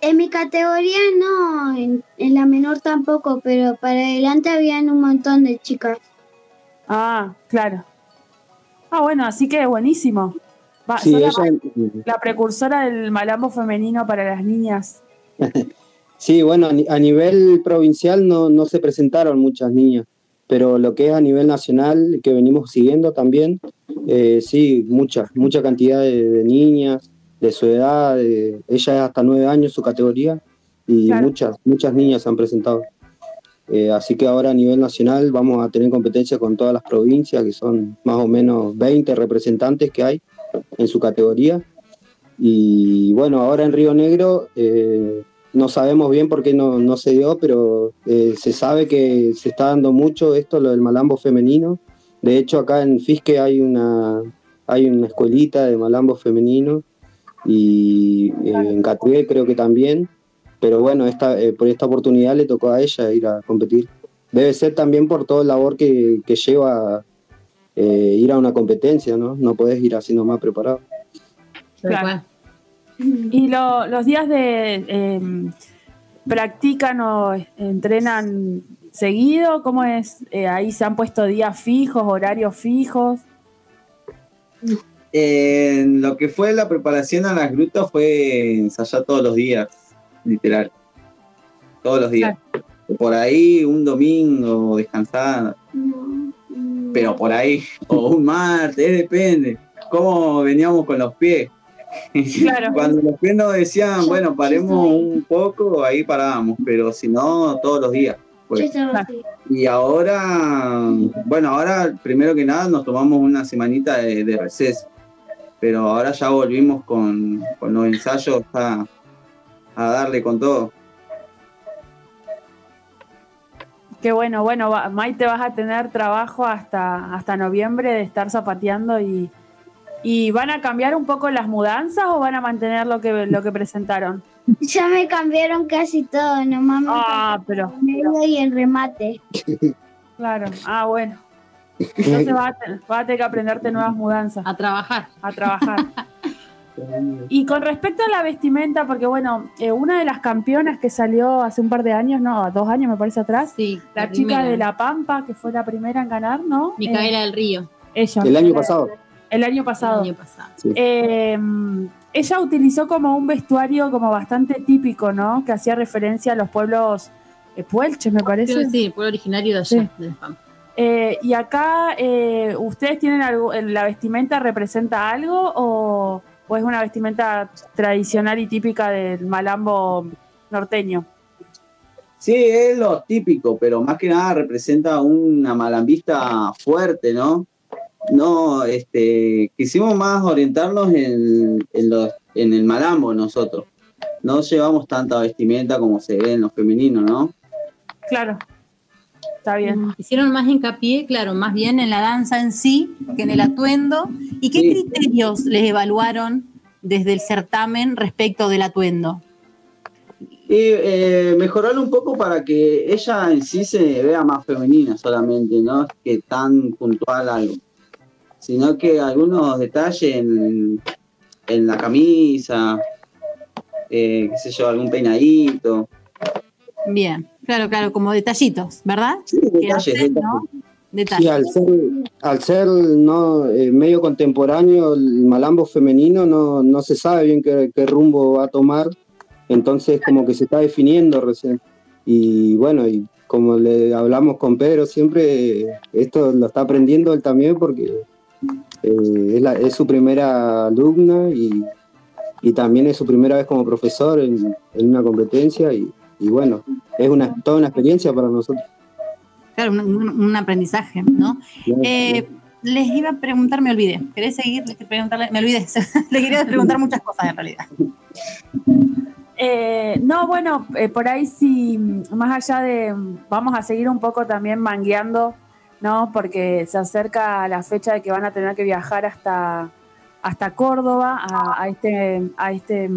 En mi categoría no, en, en la menor tampoco, pero para adelante habían un montón de chicas. Ah, claro. Ah, bueno, así que buenísimo. Va, Sí, la, precursora del malambo femenino para las niñas. Sí, bueno, a ni- a nivel provincial no, no se presentaron muchas niñas, pero lo que es a nivel nacional, que venimos siguiendo también, eh, sí, mucha, mucha cantidad de, de niñas de su edad, de- ella es hasta nueve años su categoría, y Claro. muchas, muchas niñas se han presentado. Eh, así que ahora a nivel nacional vamos a tener competencia con todas las provincias, que son más o menos 20 representantes que hay en su categoría. Y bueno, ahora en Río Negro eh, no sabemos bien por qué no, no se dio, pero eh, se sabe que se está dando mucho esto, lo del malambo femenino. De hecho, acá en Fisque hay una, hay una escuelita de malambo femenino y en Catué creo que también. Pero bueno, esta, eh, por esta oportunidad le tocó a ella ir a competir. Debe ser también por toda la labor que, que lleva eh, ir a una competencia, ¿no? No puedes ir así nomás preparado. Claro. Y lo- los días de em, practican o entrenan seguido, ¿cómo es? Eh, ahí se han puesto días fijos, horarios fijos. En lo que fue la preparación a las grutas fue ensayar todos los días, literal. Todos los días. Por ahí un domingo descansar, pero por ahí, o un martes, depende. ¿Cómo veníamos con los pies? Cuando los pies nos decían, bueno, paremos un poco, ahí parábamos, pero si no, todos los días. pues. Y ahora, bueno, ahora primero que nada nos tomamos una semanita de, de receso, pero ahora ya volvimos con, con los ensayos a, a darle con todo. Qué bueno, bueno, Maite vas a tener trabajo hasta, hasta noviembre de estar zapateando y, y ¿van a cambiar un poco las mudanzas o van a mantener lo que, lo que presentaron? Ya me cambiaron casi todo, nomás me Ah, pero- el medio y el remate. Claro, ah, bueno. Entonces vas a, vas a tener que aprenderte nuevas mudanzas. A trabajar. A trabajar. Y con respecto a la vestimenta, porque bueno, eh, una de las campeonas que salió hace un par de años, no, dos años me parece atrás, Sí, la, la chica primera. de La Pampa, que fue la primera en ganar, ¿no? Micaela Eh, del Río. Ella. El año pasado. El año pasado. El año pasado. Eh, ella utilizó como un vestuario como bastante típico, ¿no? Que hacía referencia a los pueblos eh, Puelche, me parece. Creo que sí, el pueblo originario de allá, de La Pampa. Eh, y acá, eh, ¿ustedes tienen algo, la vestimenta representa algo o, o es una vestimenta tradicional y típica del malambo norteño? Sí, es lo típico, pero más que nada representa una malambista fuerte, ¿no? No, este, quisimos más orientarnos en, en, los- en el malambo nosotros. No llevamos tanta vestimenta como se ve en los femeninos, ¿no? Claro, está bien. Hicieron más hincapié, claro, más bien en la danza en sí que en el atuendo. ¿Y qué criterios les evaluaron desde el certamen respecto del atuendo? Y eh, mejorarlo un poco para que ella en sí se vea más femenina solamente, no es que tan puntual algo, sino que algunos detalles en, en la camisa, eh, qué sé yo, algún peinadito. Bien, claro, claro, como detallitos, ¿verdad? Que detalles, hacen, detalles. Sí, al ser, al ser no, eh, medio contemporáneo, el malambo femenino no, no se sabe bien qué, qué rumbo va a tomar, entonces como que se está definiendo recién. Y bueno, y como le hablamos con Pedro siempre, esto lo está aprendiendo él también porque eh, es, la- es su primera alumna y, y también es su primera vez como profesor en, en una competencia y, y bueno, es una, toda una experiencia para nosotros. Claro, un, aprendizaje, ¿no? Eh, les iba a preguntar, me olvidé. ¿Querés seguir? Les quería preguntarle, me olvidé. Le quería preguntar muchas cosas en realidad. Eh, no, bueno, eh, por ahí sí, más allá de, vamos a seguir un poco también mangueando, ¿no? Porque se acerca la fecha de que van a tener que viajar hasta, hasta Córdoba, a, a este, a este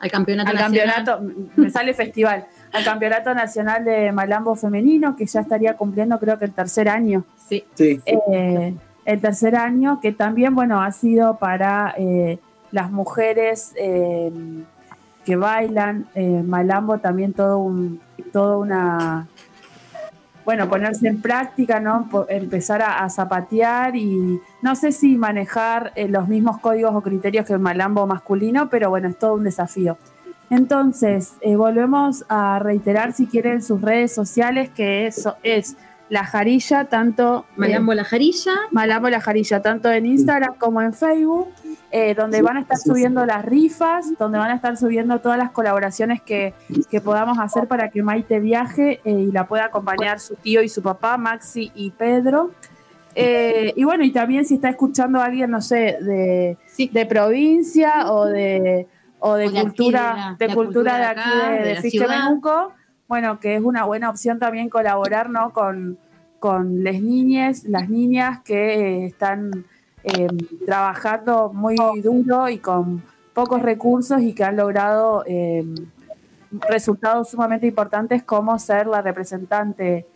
Al campeonato al nacional. campeonato, me sale festival, al campeonato nacional de Malambo femenino, que ya estaría cumpliendo creo que el tercer año. Sí. Sí. Eh, el tercer año, que también, bueno, ha sido para eh, las mujeres eh, que bailan eh, malambo, también todo un, todo una, bueno, ponerse en práctica, ¿no? Empezar a, a zapatear y no sé si manejar eh, los mismos códigos o criterios que el malambo masculino, pero bueno, es todo un desafío. Entonces, eh, volvemos a reiterar si quieren sus redes sociales, que eso es la jarilla, tanto Malambo La Jarilla. Malambo La Jarilla, tanto en Instagram como en Facebook, eh, donde Sí, van a estar sí, sí. subiendo las rifas, donde van a estar subiendo todas las colaboraciones que, que podamos hacer para que Maite viaje eh, y la pueda acompañar su tío y su papá, Maxi y Pedro. Eh, y bueno, y también si está escuchando a alguien, no sé, de, de provincia o de, o de O de cultura, de la- de la cultura de cultura de aquí acá, de, de de bueno, que es una buena opción también colaborar, ¿no? Con, con las niñas, las niñas que eh, están eh, trabajando muy duro y con pocos recursos y que han logrado eh, resultados sumamente importantes como ser la representante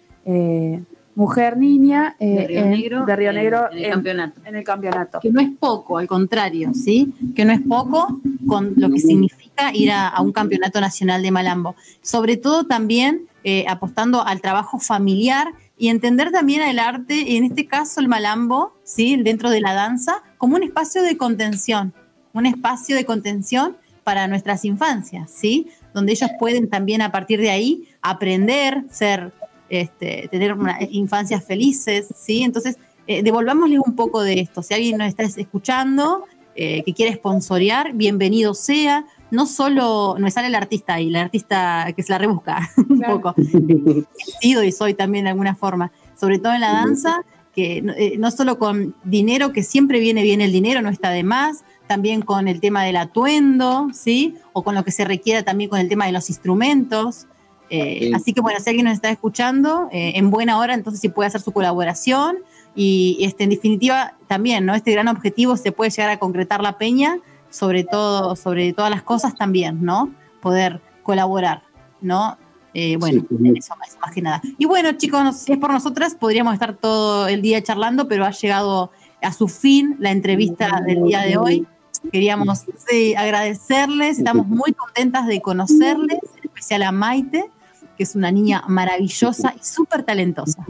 mujer niña eh, De Río en- Negro de Río en- Negro en el campeonato. en el campeonato. Que no es poco, al contrario, ¿sí? Que no es poco con lo que significa ir a, a un campeonato nacional de Malambo. Sobre todo también eh, apostando al trabajo familiar y entender también el arte, y en este caso el Malambo, ¿sí? Dentro de la danza, como un espacio de contención, un espacio de contención para nuestras infancias, ¿sí? Donde ellos pueden también a partir de ahí aprender, ser, este, tener una, infancias felices, ¿sí? Entonces, eh, devolvámosles un poco de esto. Si alguien nos está escuchando, eh, que quiere sponsorear, bienvenido sea. No solo, no me sale el artista ahí, el artista que se la rebusca un poco. He sido y soy también de alguna forma, sobre todo en la danza, que eh, no solo con dinero, que siempre viene bien el dinero, no está de más, también con el tema del atuendo, ¿sí? O con lo que se requiera también con el tema de los instrumentos. Eh, Sí. Así que bueno, si alguien nos está escuchando, eh, en buena hora, entonces sí puede hacer su colaboración y este, en definitiva también, ¿no? Este gran objetivo se puede llegar a concretar la peña, sobre todo, sobre todas las cosas también, ¿no? Poder colaborar, ¿no? Eh, bueno, en eso más, más que nada. Y bueno, chicos, si es por nosotras, podríamos estar todo el día charlando, pero ha llegado a su fin la entrevista del día de hoy. Queríamos sí, agradecerles, estamos muy contentas de conocerles, especial a Maite, que es una niña maravillosa y súper talentosa.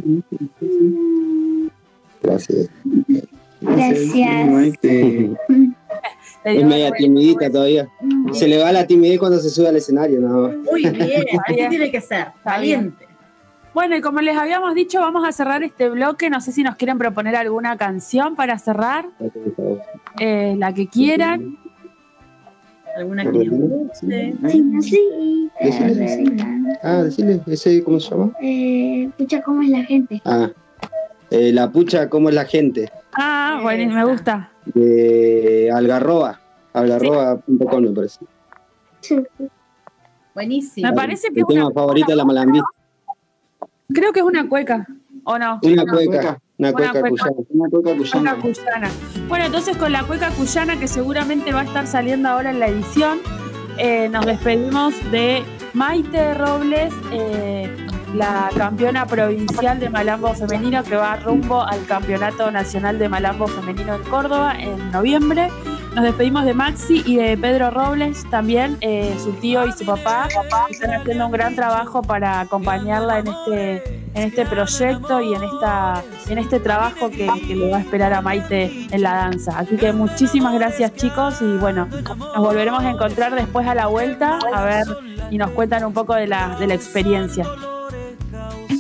Gracias. Gracias. Maite. ¿Te Es media timidita todavía. Se le va la timidez cuando se sube al escenario, nada más. Muy bien, así tiene que ser, valiente. Bueno, y como les habíamos dicho, vamos a cerrar este bloque. No sé si nos quieren proponer alguna canción para cerrar, eh, la que quieran. Alguna que les guste. Sí, Decile. Ah, decirle, ese, ¿cómo se llama? Eh, escucha cómo es la gente. Ah, eh, La Pucha, ¿cómo es la gente? Ah, bueno, me gusta. De Algarroba. Algarroba.com me parece. Buenísimo. Me parece que El tema favorito de la malambista. Creo que es una cueca, ¿o no? Una cueca, una Una cueca cueca. cuyana. Una cueca cuyana. Bueno, entonces con la cueca cuyana que seguramente va a estar saliendo ahora en la edición, eh, nos despedimos de Maite Robles, eh, la campeona provincial de Malambo Femenino que va rumbo al Campeonato Nacional de Malambo Femenino en Córdoba en noviembre. Nos despedimos de Maxi y de Pedro Robles también, eh, su tío y su papá, están haciendo un gran trabajo para acompañarla en este, en este proyecto y en, esta, en este trabajo que, que le va a esperar a Maite en la danza. Así que muchísimas gracias chicos y bueno, nos volveremos a encontrar después a la vuelta a ver y nos cuentan un poco de la, de la experiencia.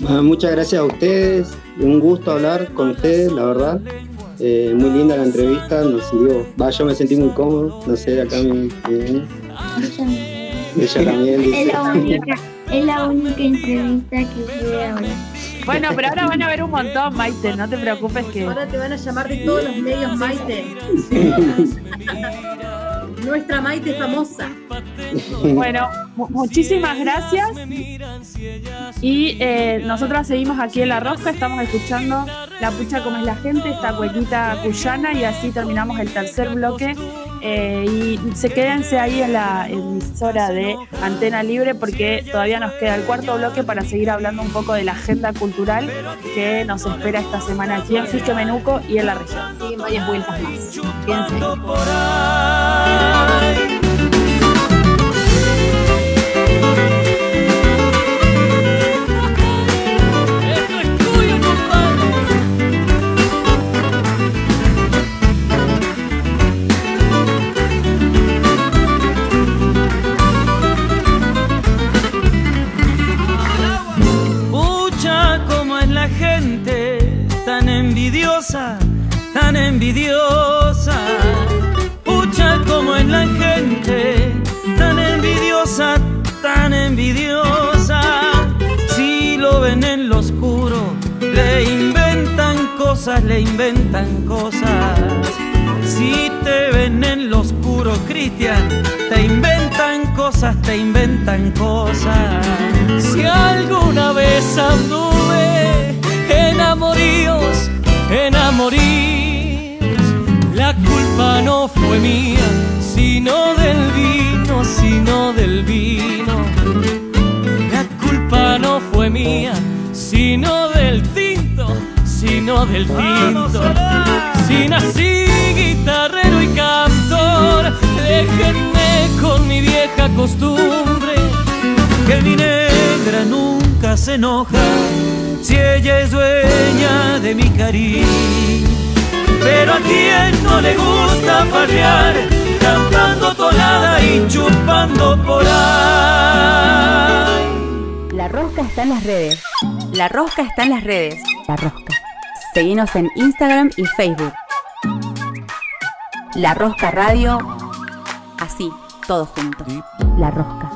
Ah, muchas gracias a ustedes. Un gusto hablar con ustedes, la verdad. Eh, muy linda la entrevista. Nos sirvió. Va, yo me sentí muy cómodo. No sé, acá mi- ella también Es la única, es la única entrevista que pude hablar. Bueno, pero ahora van a ver un montón, Maite, no te preocupes que... Ahora te van a llamar de todos los medios Maite. Nuestra Maite famosa. Bueno, mu- muchísimas gracias. Y eh, nosotros seguimos aquí en La Rosca, estamos escuchando La Pucha como es la gente, esta cuequita cuyana, y así terminamos el tercer bloque. Eh, y se quédense ahí en la emisora de Antena Libre porque todavía nos queda el cuarto bloque para seguir hablando un poco de la agenda cultural que nos espera esta semana aquí en Fique Menuco y en la región. Siguen varias vueltas más. Quédense te inventan cosas. Si alguna vez anduve en amoríos, la culpa no fue mía, sino del vino, sino del vino. La culpa no fue mía, sino del tinto, sino del tinto. Si nací guitarrero y cantor, déjenme con mi vieja costumbre que mi negra nunca se enoja si ella es dueña de mi cariño. Pero a quien no le gusta farrear, cantando tonada y chupando por ahí. La Rosca está en las redes. La Rosca está en las redes. La Rosca. Seguinos en Instagram y Facebook. La Rosca Radio. Así, todos juntos. La Rosca.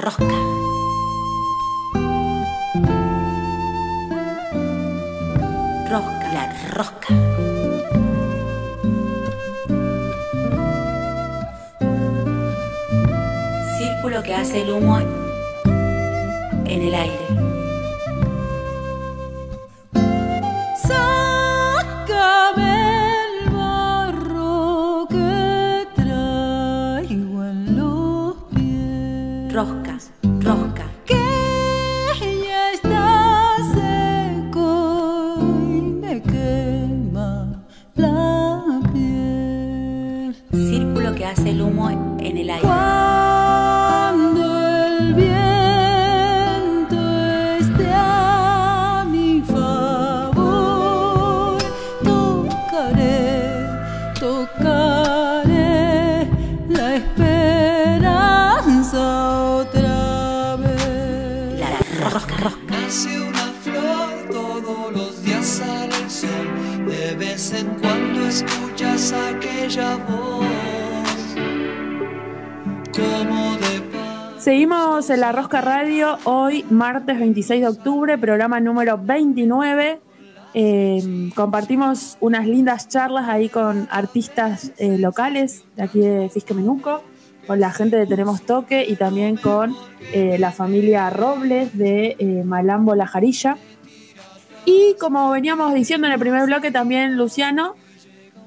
Rosca. Rosca, la rosca. Círculo que hace el humo en el aire. Seguimos en la Rosca Radio, hoy martes 26 de octubre, programa número 29. Eh, compartimos unas lindas charlas ahí con artistas eh, locales de aquí de Fisque Menuco, con la gente de Tenemos Toque y también con eh, la familia Robles de eh, Malambo La Jarilla. Y como veníamos diciendo en el primer bloque también, Luciano,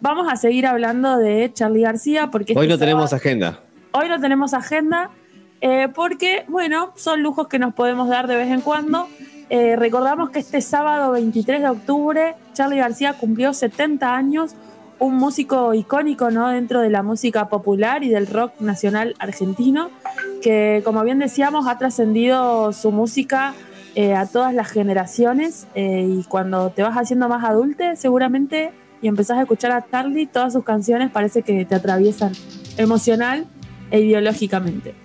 vamos a seguir hablando de Charlie García porque Hoy este no tenemos sábado- agenda. Hoy no tenemos agenda eh, porque, bueno, son lujos que nos podemos dar de vez en cuando. Eh, recordamos que este sábado 23 de octubre Charlie García cumplió 70 años, un músico icónico ¿no? dentro de la música popular y del rock nacional argentino, que como bien decíamos ha trascendido su música eh, a todas las generaciones eh, y cuando te vas haciendo más adulte seguramente y empezás a escuchar a Charlie, todas sus canciones parece que te atraviesan emocional e ideológicamente.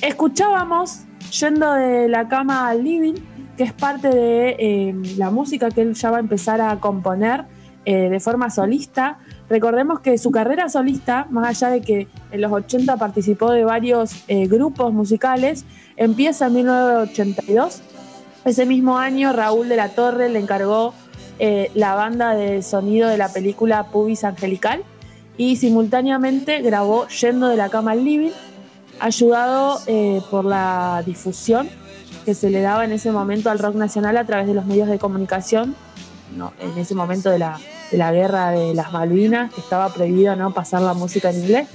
Escuchábamos Yendo de la cama al living, que es parte de eh, la música que él ya va a empezar a componer eh, de forma solista. Recordemos que su carrera solista, más allá de que en los 80 participó de varios eh, grupos musicales, empieza en 1982. Ese mismo año Raúl de la Torre le encargó eh, la banda de sonido de la película Pubis Angelical y simultáneamente grabó Yendo de la cama al living, ayudado eh, por la difusión que se le daba en ese momento al rock nacional a través de los medios de comunicación, en ese momento de la, de la guerra de las Malvinas, que estaba prohibido ¿no? pasar la música en inglés.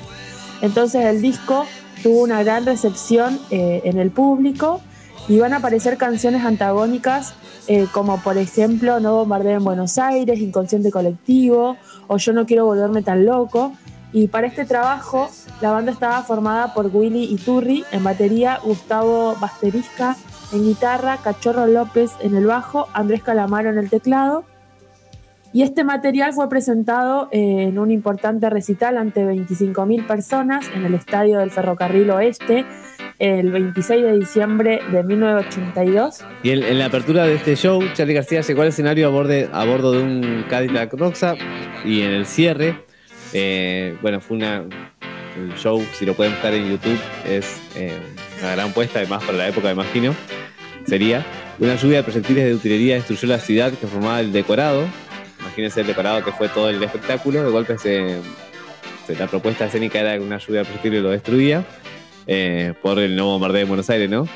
Entonces el disco tuvo una gran recepción eh, en el público y van a aparecer canciones antagónicas eh, como por ejemplo No bombardeo en Buenos Aires, Inconsciente Colectivo o Yo no quiero volverme tan loco. Y para este trabajo la banda estaba formada por Willy Iturri en batería, Gustavo Basterisca en guitarra, Cachorro López en el bajo, Andrés Calamaro en el teclado. Y este material fue presentado eh, en un importante recital ante 25.000 personas en el estadio del Ferrocarril Oeste el 26 de diciembre de 1982. Y en, en la apertura de este show, Charlie García llegó al escenario a, borde- a bordo de un Cadillac Roxa y en el cierre, eh, bueno, fue una. El show, si lo pueden buscar en YouTube, es eh, una gran puesta, además para la época, imagino. Sería una lluvia de proyectiles de utilería destruyó la ciudad que formaba el decorado. Imagínense el decorado que fue todo el espectáculo. De golpe se, se- la propuesta escénica era que una lluvia de proyectiles lo destruía eh, por el no bombardeo de Buenos Aires, ¿no?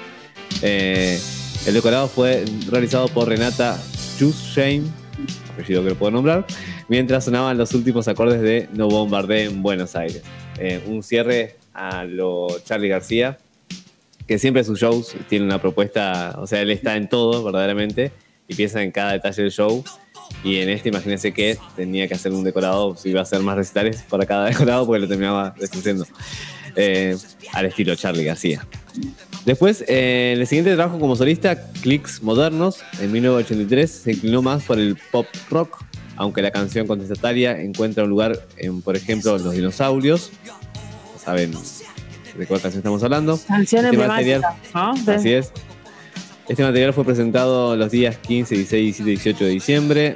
Eh, el decorado fue realizado por Renata Shane, apellido que lo puedo nombrar, mientras sonaban los últimos acordes de No Bombardé en Buenos Aires. Eh, un cierre a lo Charlie García, que siempre sus shows tiene una propuesta, o sea, él está en todo verdaderamente y piensa en cada detalle del show. Y en este, imagínense que tenía que hacer un decorado, si iba a hacer más recitales para cada decorado, porque lo terminaba destruyendo. Eh, al estilo Charlie García. Después, eh, en el siguiente trabajo como solista, Clicks Modernos, en 1983, se inclinó más por el pop rock, aunque la canción contestataria encuentra un lugar en, por ejemplo, Los Dinosaurios. ¿Saben de cuál canción estamos hablando? Canción Este material- ¿no? Así es. Este material fue presentado los días 15, 16, 17 y 18 de diciembre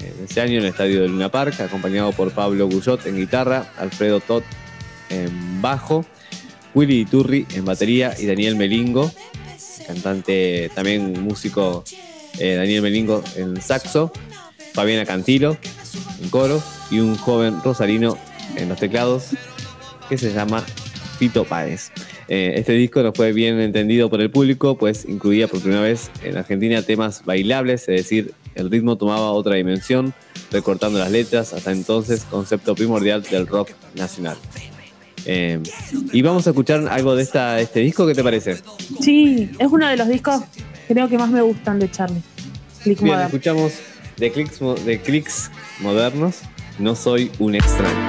eh, de ese año en el estadio de Luna Park, acompañado por Pablo Guyot en guitarra, Alfredo Todd en bajo, Willy Iturri en batería y Daniel Melingo, cantante, también músico eh, Daniel Melingo en saxo, Fabiana Cantilo en coro y un joven rosarino en los teclados que se llama Pito Páez. Eh, este disco no fue bien entendido por el público, pues incluía por primera vez en Argentina temas bailables, es decir, el ritmo tomaba otra dimensión, recortando las letras, hasta entonces concepto primordial del rock nacional. Eh, y vamos a escuchar algo de esta, este disco, ¿qué te parece? Sí, es uno de los discos creo que más me gustan de Charlie. Click Bien, Modern. escuchamos de clics, de clics modernos, No soy un extraño.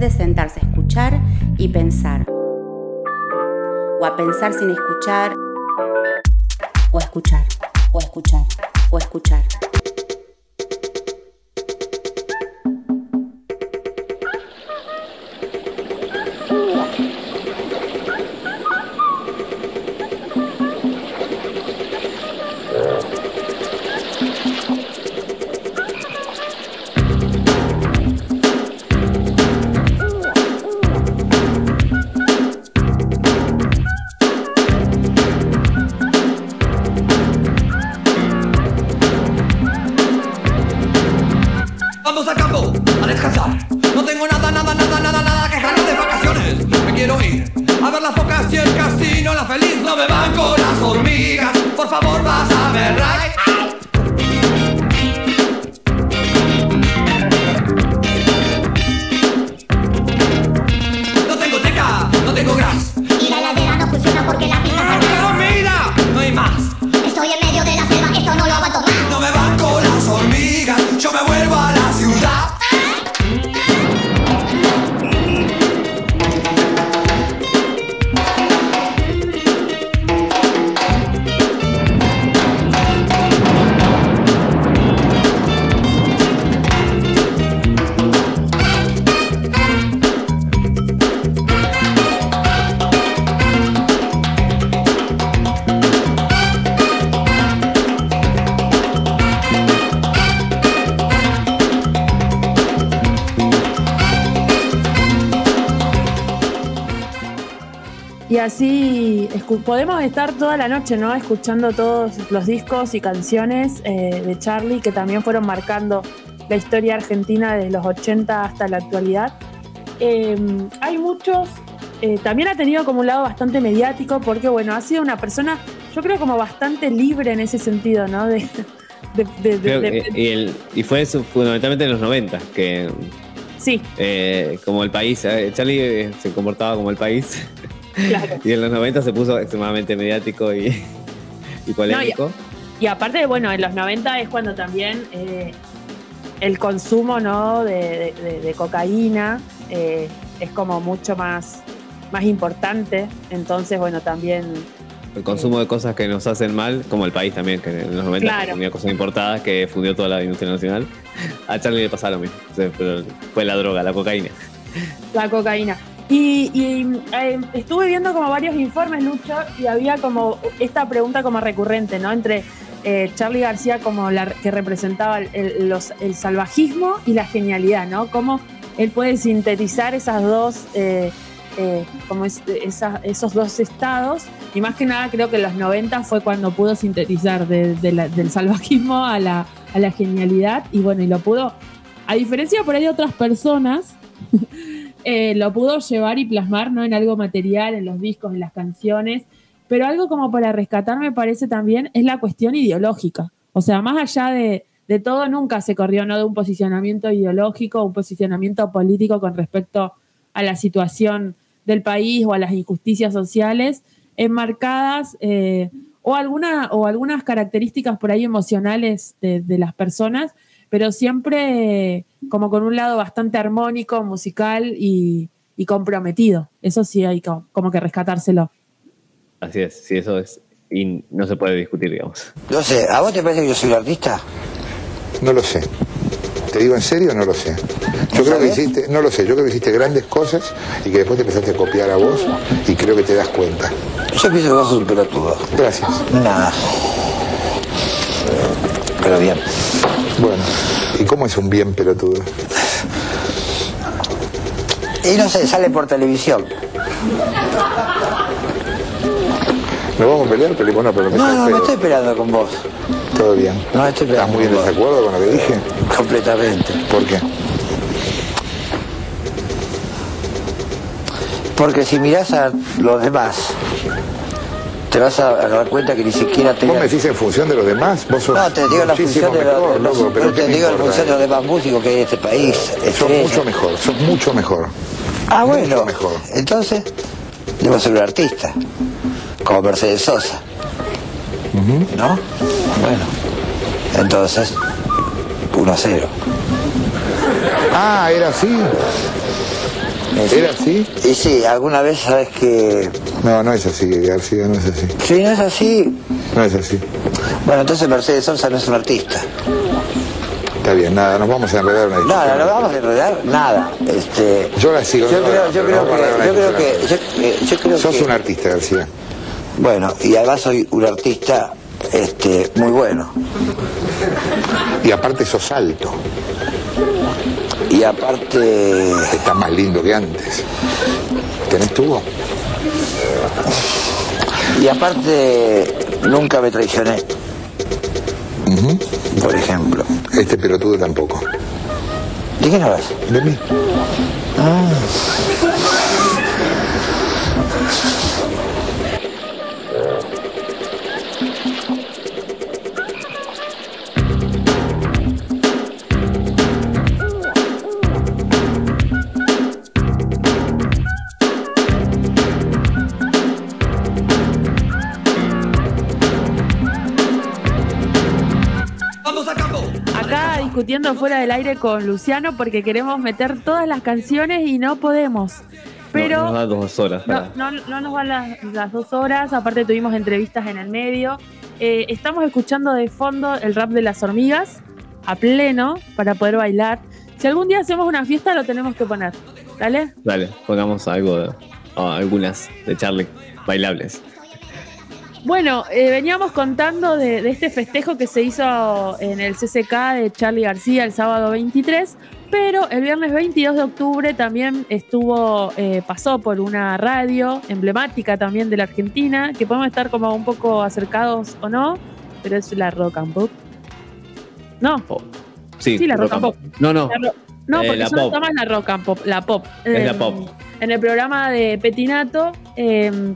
De sentarse a escuchar y pensar. O a pensar sin escuchar. O escuchar, o escuchar, o escuchar. Podemos estar toda la noche, ¿no? Escuchando todos los discos y canciones eh, de Charlie que también fueron marcando la historia argentina desde los 80 hasta la actualidad. Eh, hay muchos, eh, también ha tenido como un lado bastante mediático porque, bueno, ha sido una persona, yo creo como bastante libre en ese sentido, ¿no? De, y, el- y fue eso fundamentalmente en los 90, que sí, eh, como el país, Charlie se comportaba como el país. Claro. Y en los 90 se puso extremadamente mediático y, y polémico. Y aparte, bueno, en los 90 es cuando también eh, el consumo ¿no? de, de- de- cocaína eh, es como mucho más, más importante. Entonces, bueno, también el consumo de cosas que nos hacen mal, como el país también, que en los 90 Claro. consumía cosas importadas que fundió toda la industria nacional. A Charlie le pasaba lo mismo. Pero fue la droga, la cocaína. la cocaína. Y, eh, estuve viendo como varios informes, Lucho, y había como esta pregunta como recurrente, ¿no? Entre eh, Charlie García como la que representaba el, salvajismo y la genialidad, ¿no? Cómo él puede sintetizar esas dos, eh, eh, como esos dos estados. Y más que nada creo que en los 90 fue cuando pudo sintetizar del salvajismo a la, a la genialidad. Y bueno, y lo pudo, a diferencia por ahí de otras personas, eh, lo pudo llevar y plasmar ¿no? en algo material, en los discos, en las canciones, pero algo como para rescatar me parece también es la cuestión ideológica. O sea, más allá de, de todo, nunca se corrió ¿no? de un posicionamiento ideológico, un posicionamiento político con respecto a la situación del país o a las injusticias sociales, enmarcadas eh, o, alguna, o algunas características por ahí emocionales de, de las personas, pero siempre como con un lado bastante armónico, musical y, y comprometido. Eso sí hay co- como que rescatárselo. Así es, sí, eso es. Y no se puede discutir, digamos. No sé, ¿a vos te parece que yo soy un artista? No lo sé. Te digo en serio, no lo sé. Yo creo que hiciste, no lo sé, yo creo que hiciste grandes cosas y que después te empezaste a copiar a vos y creo que te das cuenta. Yo pienso que vos sos un pelotudo. Gracias. Nada. Pero bien. Bueno, ¿y cómo es un bien pelotudo? Y no sé, sale por televisión. ¿Nos vamos a pelear? Pero bueno, pero me No, no, me espero. estoy peleando con vos. Todo bien. No estoy ¿Estás muy en con vos. desacuerdo con lo que dije? Completamente. ¿Por qué? Porque si mirás a los demás, te vas a dar cuenta que ni siquiera te... ¿Vos me decís en función de los demás? Vos sos No, te digo la función de los, mejor, de los- loco, pero te ¿qué me digo en función de los demás músicos que hay en este país. Sos estrellas. mucho mejor, sos mucho mejor. Ah, bueno. Mejor. Entonces, debo ser un artista. Como Mercedes Sosa. ¿No? Bueno. Entonces, 1 a 0. Ah, era así. ¿Era así? Y sí, alguna vez sabes que... No, no es así, García, no es así. Sí, no es así. No es así. Bueno, entonces Mercedes Sosa no es un artista. Está bien, nada, nos vamos a enredar una No, no, no vamos a enredar nada. Este, Yo la sigo. yo creo, yo creo que, yo creo que, discusión. yo, eh, yo creo Sos que- un artista, García. Bueno, y además soy un artista este, muy bueno. Y aparte sos alto. Y aparte... Estás más lindo que antes. ¿Tenés tubo? Y aparte, nunca me traicioné. Por ejemplo. Este pelotudo tampoco. ¿De quién hablas? De mí. Ah. Discutiendo fuera del aire con Luciano porque queremos meter todas las canciones y no podemos. Pero No, nos da dos horas. No, no, no nos van las, las dos horas, aparte tuvimos entrevistas en el medio. Eh, estamos escuchando de fondo el rap de las hormigas a pleno para poder bailar. Si algún día hacemos una fiesta lo tenemos que poner, ¿dale? Dale, pongamos algo de, o algunas de Charlie bailables. Bueno, eh, veníamos contando de, de este festejo que se hizo en el CCK de Charlie García el sábado 23, pero el viernes 22 de octubre también estuvo, eh, pasó por una radio emblemática también de la Argentina, que podemos estar como un poco acercados o no, pero es la Rock and Pop. No, Sí, Sí, la rock and pop. No, no. La no, Eh, porque la ya no pop. está más la rock and pop, la pop. Es la Eh, pop. En el programa de Petinato, eh,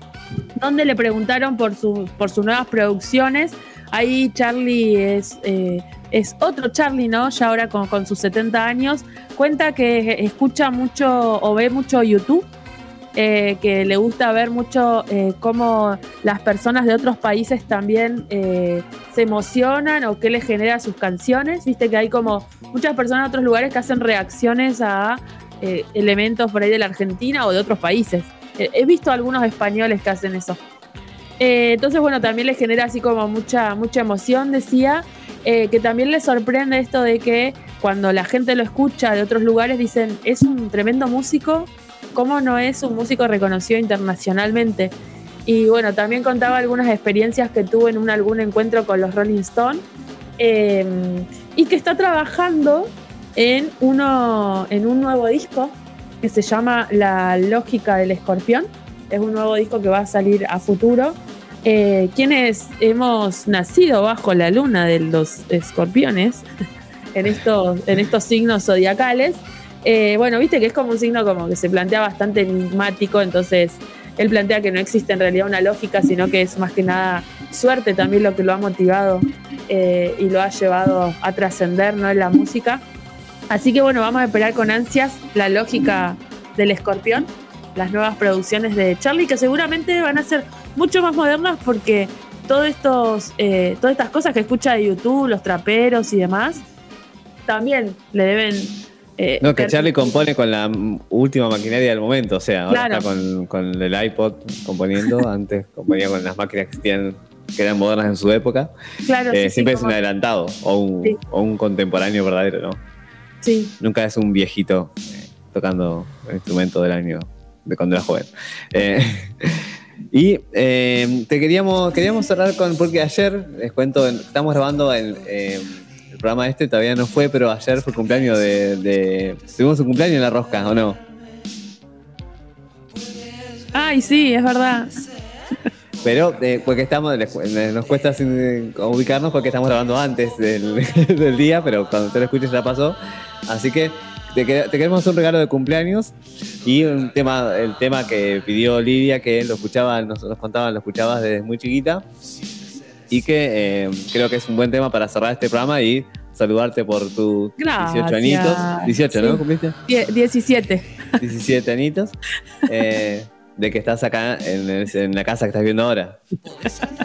donde le preguntaron por, su, por sus nuevas producciones. Ahí Charlie es, eh, es otro Charlie, ¿no? Ya ahora con, sus 70 años. Cuenta que escucha mucho o ve mucho YouTube. eh, que le gusta ver mucho eh, cómo las personas de otros países también eh, se emocionan o qué les genera sus canciones. Viste que hay como muchas personas de otros lugares que hacen reacciones a eh, elementos por ahí de la Argentina o de otros países. Eh, he visto algunos españoles que hacen eso. Eh, entonces, bueno, también les genera así como mucha, mucha emoción, decía, eh, que también les sorprende esto de que cuando la gente lo escucha de otros lugares dicen, es un tremendo músico, ¿cómo no es un músico reconocido internacionalmente? Y bueno, también contaba algunas experiencias que tuvo en un, algún encuentro con los Rolling Stones eh, y que está trabajando en, uno, en un nuevo disco que se llama La Lógica del Escorpión. Es un nuevo disco que va a salir a futuro. Eh, quienes hemos nacido bajo la luna de los escorpiones, en estos, en estos signos zodiacales, eh, bueno, viste que es como un signo como que se plantea bastante enigmático, entonces él plantea que no existe en realidad una lógica, sino que es más que nada suerte también lo que lo ha motivado eh, y lo ha llevado a trascender ¿no? en la música. Así que bueno, vamos a esperar con ansias la lógica del escorpión, las nuevas producciones de Charlie, que seguramente van a ser mucho más modernas porque todos estos, eh, todas estas cosas que escucha de YouTube, los traperos y demás, también le deben... eh, No, que Charlie compone con la última maquinaria del momento, o sea, ahora Claro. está con, con el iPod componiendo, antes componía con las máquinas que, existían, que eran modernas en su época. Claro, Eh, sí, sí, siempre es como- un adelantado o un, Sí. o un contemporáneo verdadero, ¿no? Sí. Nunca es un viejito eh, tocando el instrumento del año de cuando era joven. Eh, y eh, te queríamos, queríamos cerrar con, porque ayer, les cuento, estamos grabando el, el programa este, todavía no fue, pero ayer fue cumpleaños de, de- Tuvimos un cumpleaños en la rosca, ¿o no? Ay, sí, es verdad. Pero eh, porque estamos, nos cuesta ubicarnos porque estamos grabando antes del, del día, pero cuando te lo escuches ya pasó. Así que te, te queremos un regalo de cumpleaños y un tema, el tema que pidió Lidia, que lo escuchaba, nos, nos contaban, lo escuchabas desde muy chiquita. Y que eh, creo que es un buen tema para cerrar este programa y saludarte por tus 18 añitos. 18, Sí. ¿no? ¿Cumpliste? Die- 17. 17 añitos. Eh, de que estás acá en, el- en la casa que estás viendo ahora.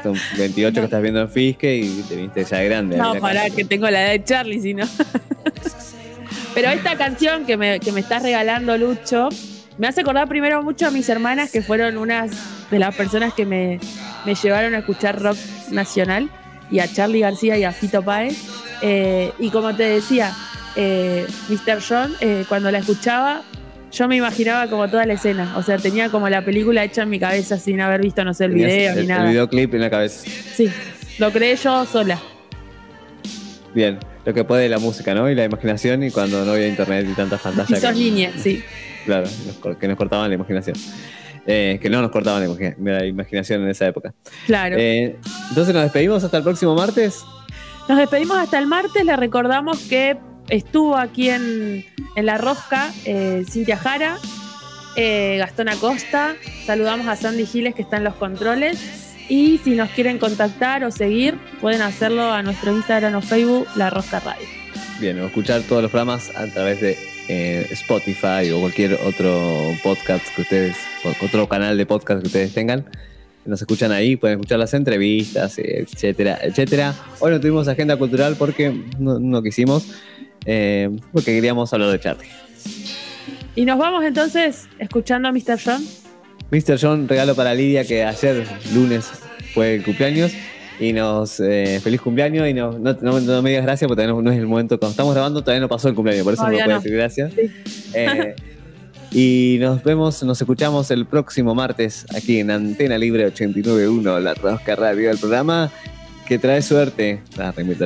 Son 28 que estás viendo en Fisque y te viste ya de grande. No, pará, que tengo la edad de Charlie, si no. Pero esta canción que me, que me estás regalando, Lucho, me hace acordar primero mucho a mis hermanas, que fueron unas de las personas que me, me llevaron a escuchar rock nacional, y a Charlie García y a Fito Páez. Eh, y como te decía, eh, Mr. John, eh, cuando la escuchaba, yo me imaginaba como toda la escena. O sea, tenía como la película hecha en mi cabeza sin haber visto, no sé, el tenías video el, ni el nada. videoclip en la cabeza. Sí, lo creé yo sola. Bien, lo que puede la música, ¿no? Y la imaginación y cuando no había internet y tantas Y pantallas. sos que- línea, sí. Claro, que nos cortaban la imaginación. Eh, que no nos cortaban la imaginación en esa época. Claro. Eh, entonces nos despedimos hasta el próximo martes. Nos despedimos hasta el martes. Le recordamos que estuvo aquí en, en La Rosca eh, Cintia Jara, eh, Gastón Acosta. Saludamos a Sandy Giles que está en los controles. Y si nos quieren contactar o seguir, pueden hacerlo a nuestro Instagram o Facebook, La Rosca Radio. Bien, o escuchar todos los programas a través de eh, Spotify o cualquier otro podcast que ustedes, otro canal de podcast que ustedes tengan. Nos escuchan ahí, pueden escuchar las entrevistas, etcétera, etcétera. Hoy no tuvimos agenda cultural porque no, no quisimos, eh, porque queríamos hablar de Charlie. Y nos vamos entonces escuchando a Mr. John. Mr. John, regalo para Lidia, que ayer, lunes, fue el cumpleaños. Y nos. eh, feliz cumpleaños. Y no, no, no- no me digas gracias porque todavía no, no es el momento. Cuando estamos grabando, todavía no pasó el cumpleaños. Por eso Todavía no me puede no. decir gracias. Eh, y nos vemos, nos escuchamos el próximo martes aquí en Antena Libre 89.1, la rosca radio del programa que trae suerte. Ah, remito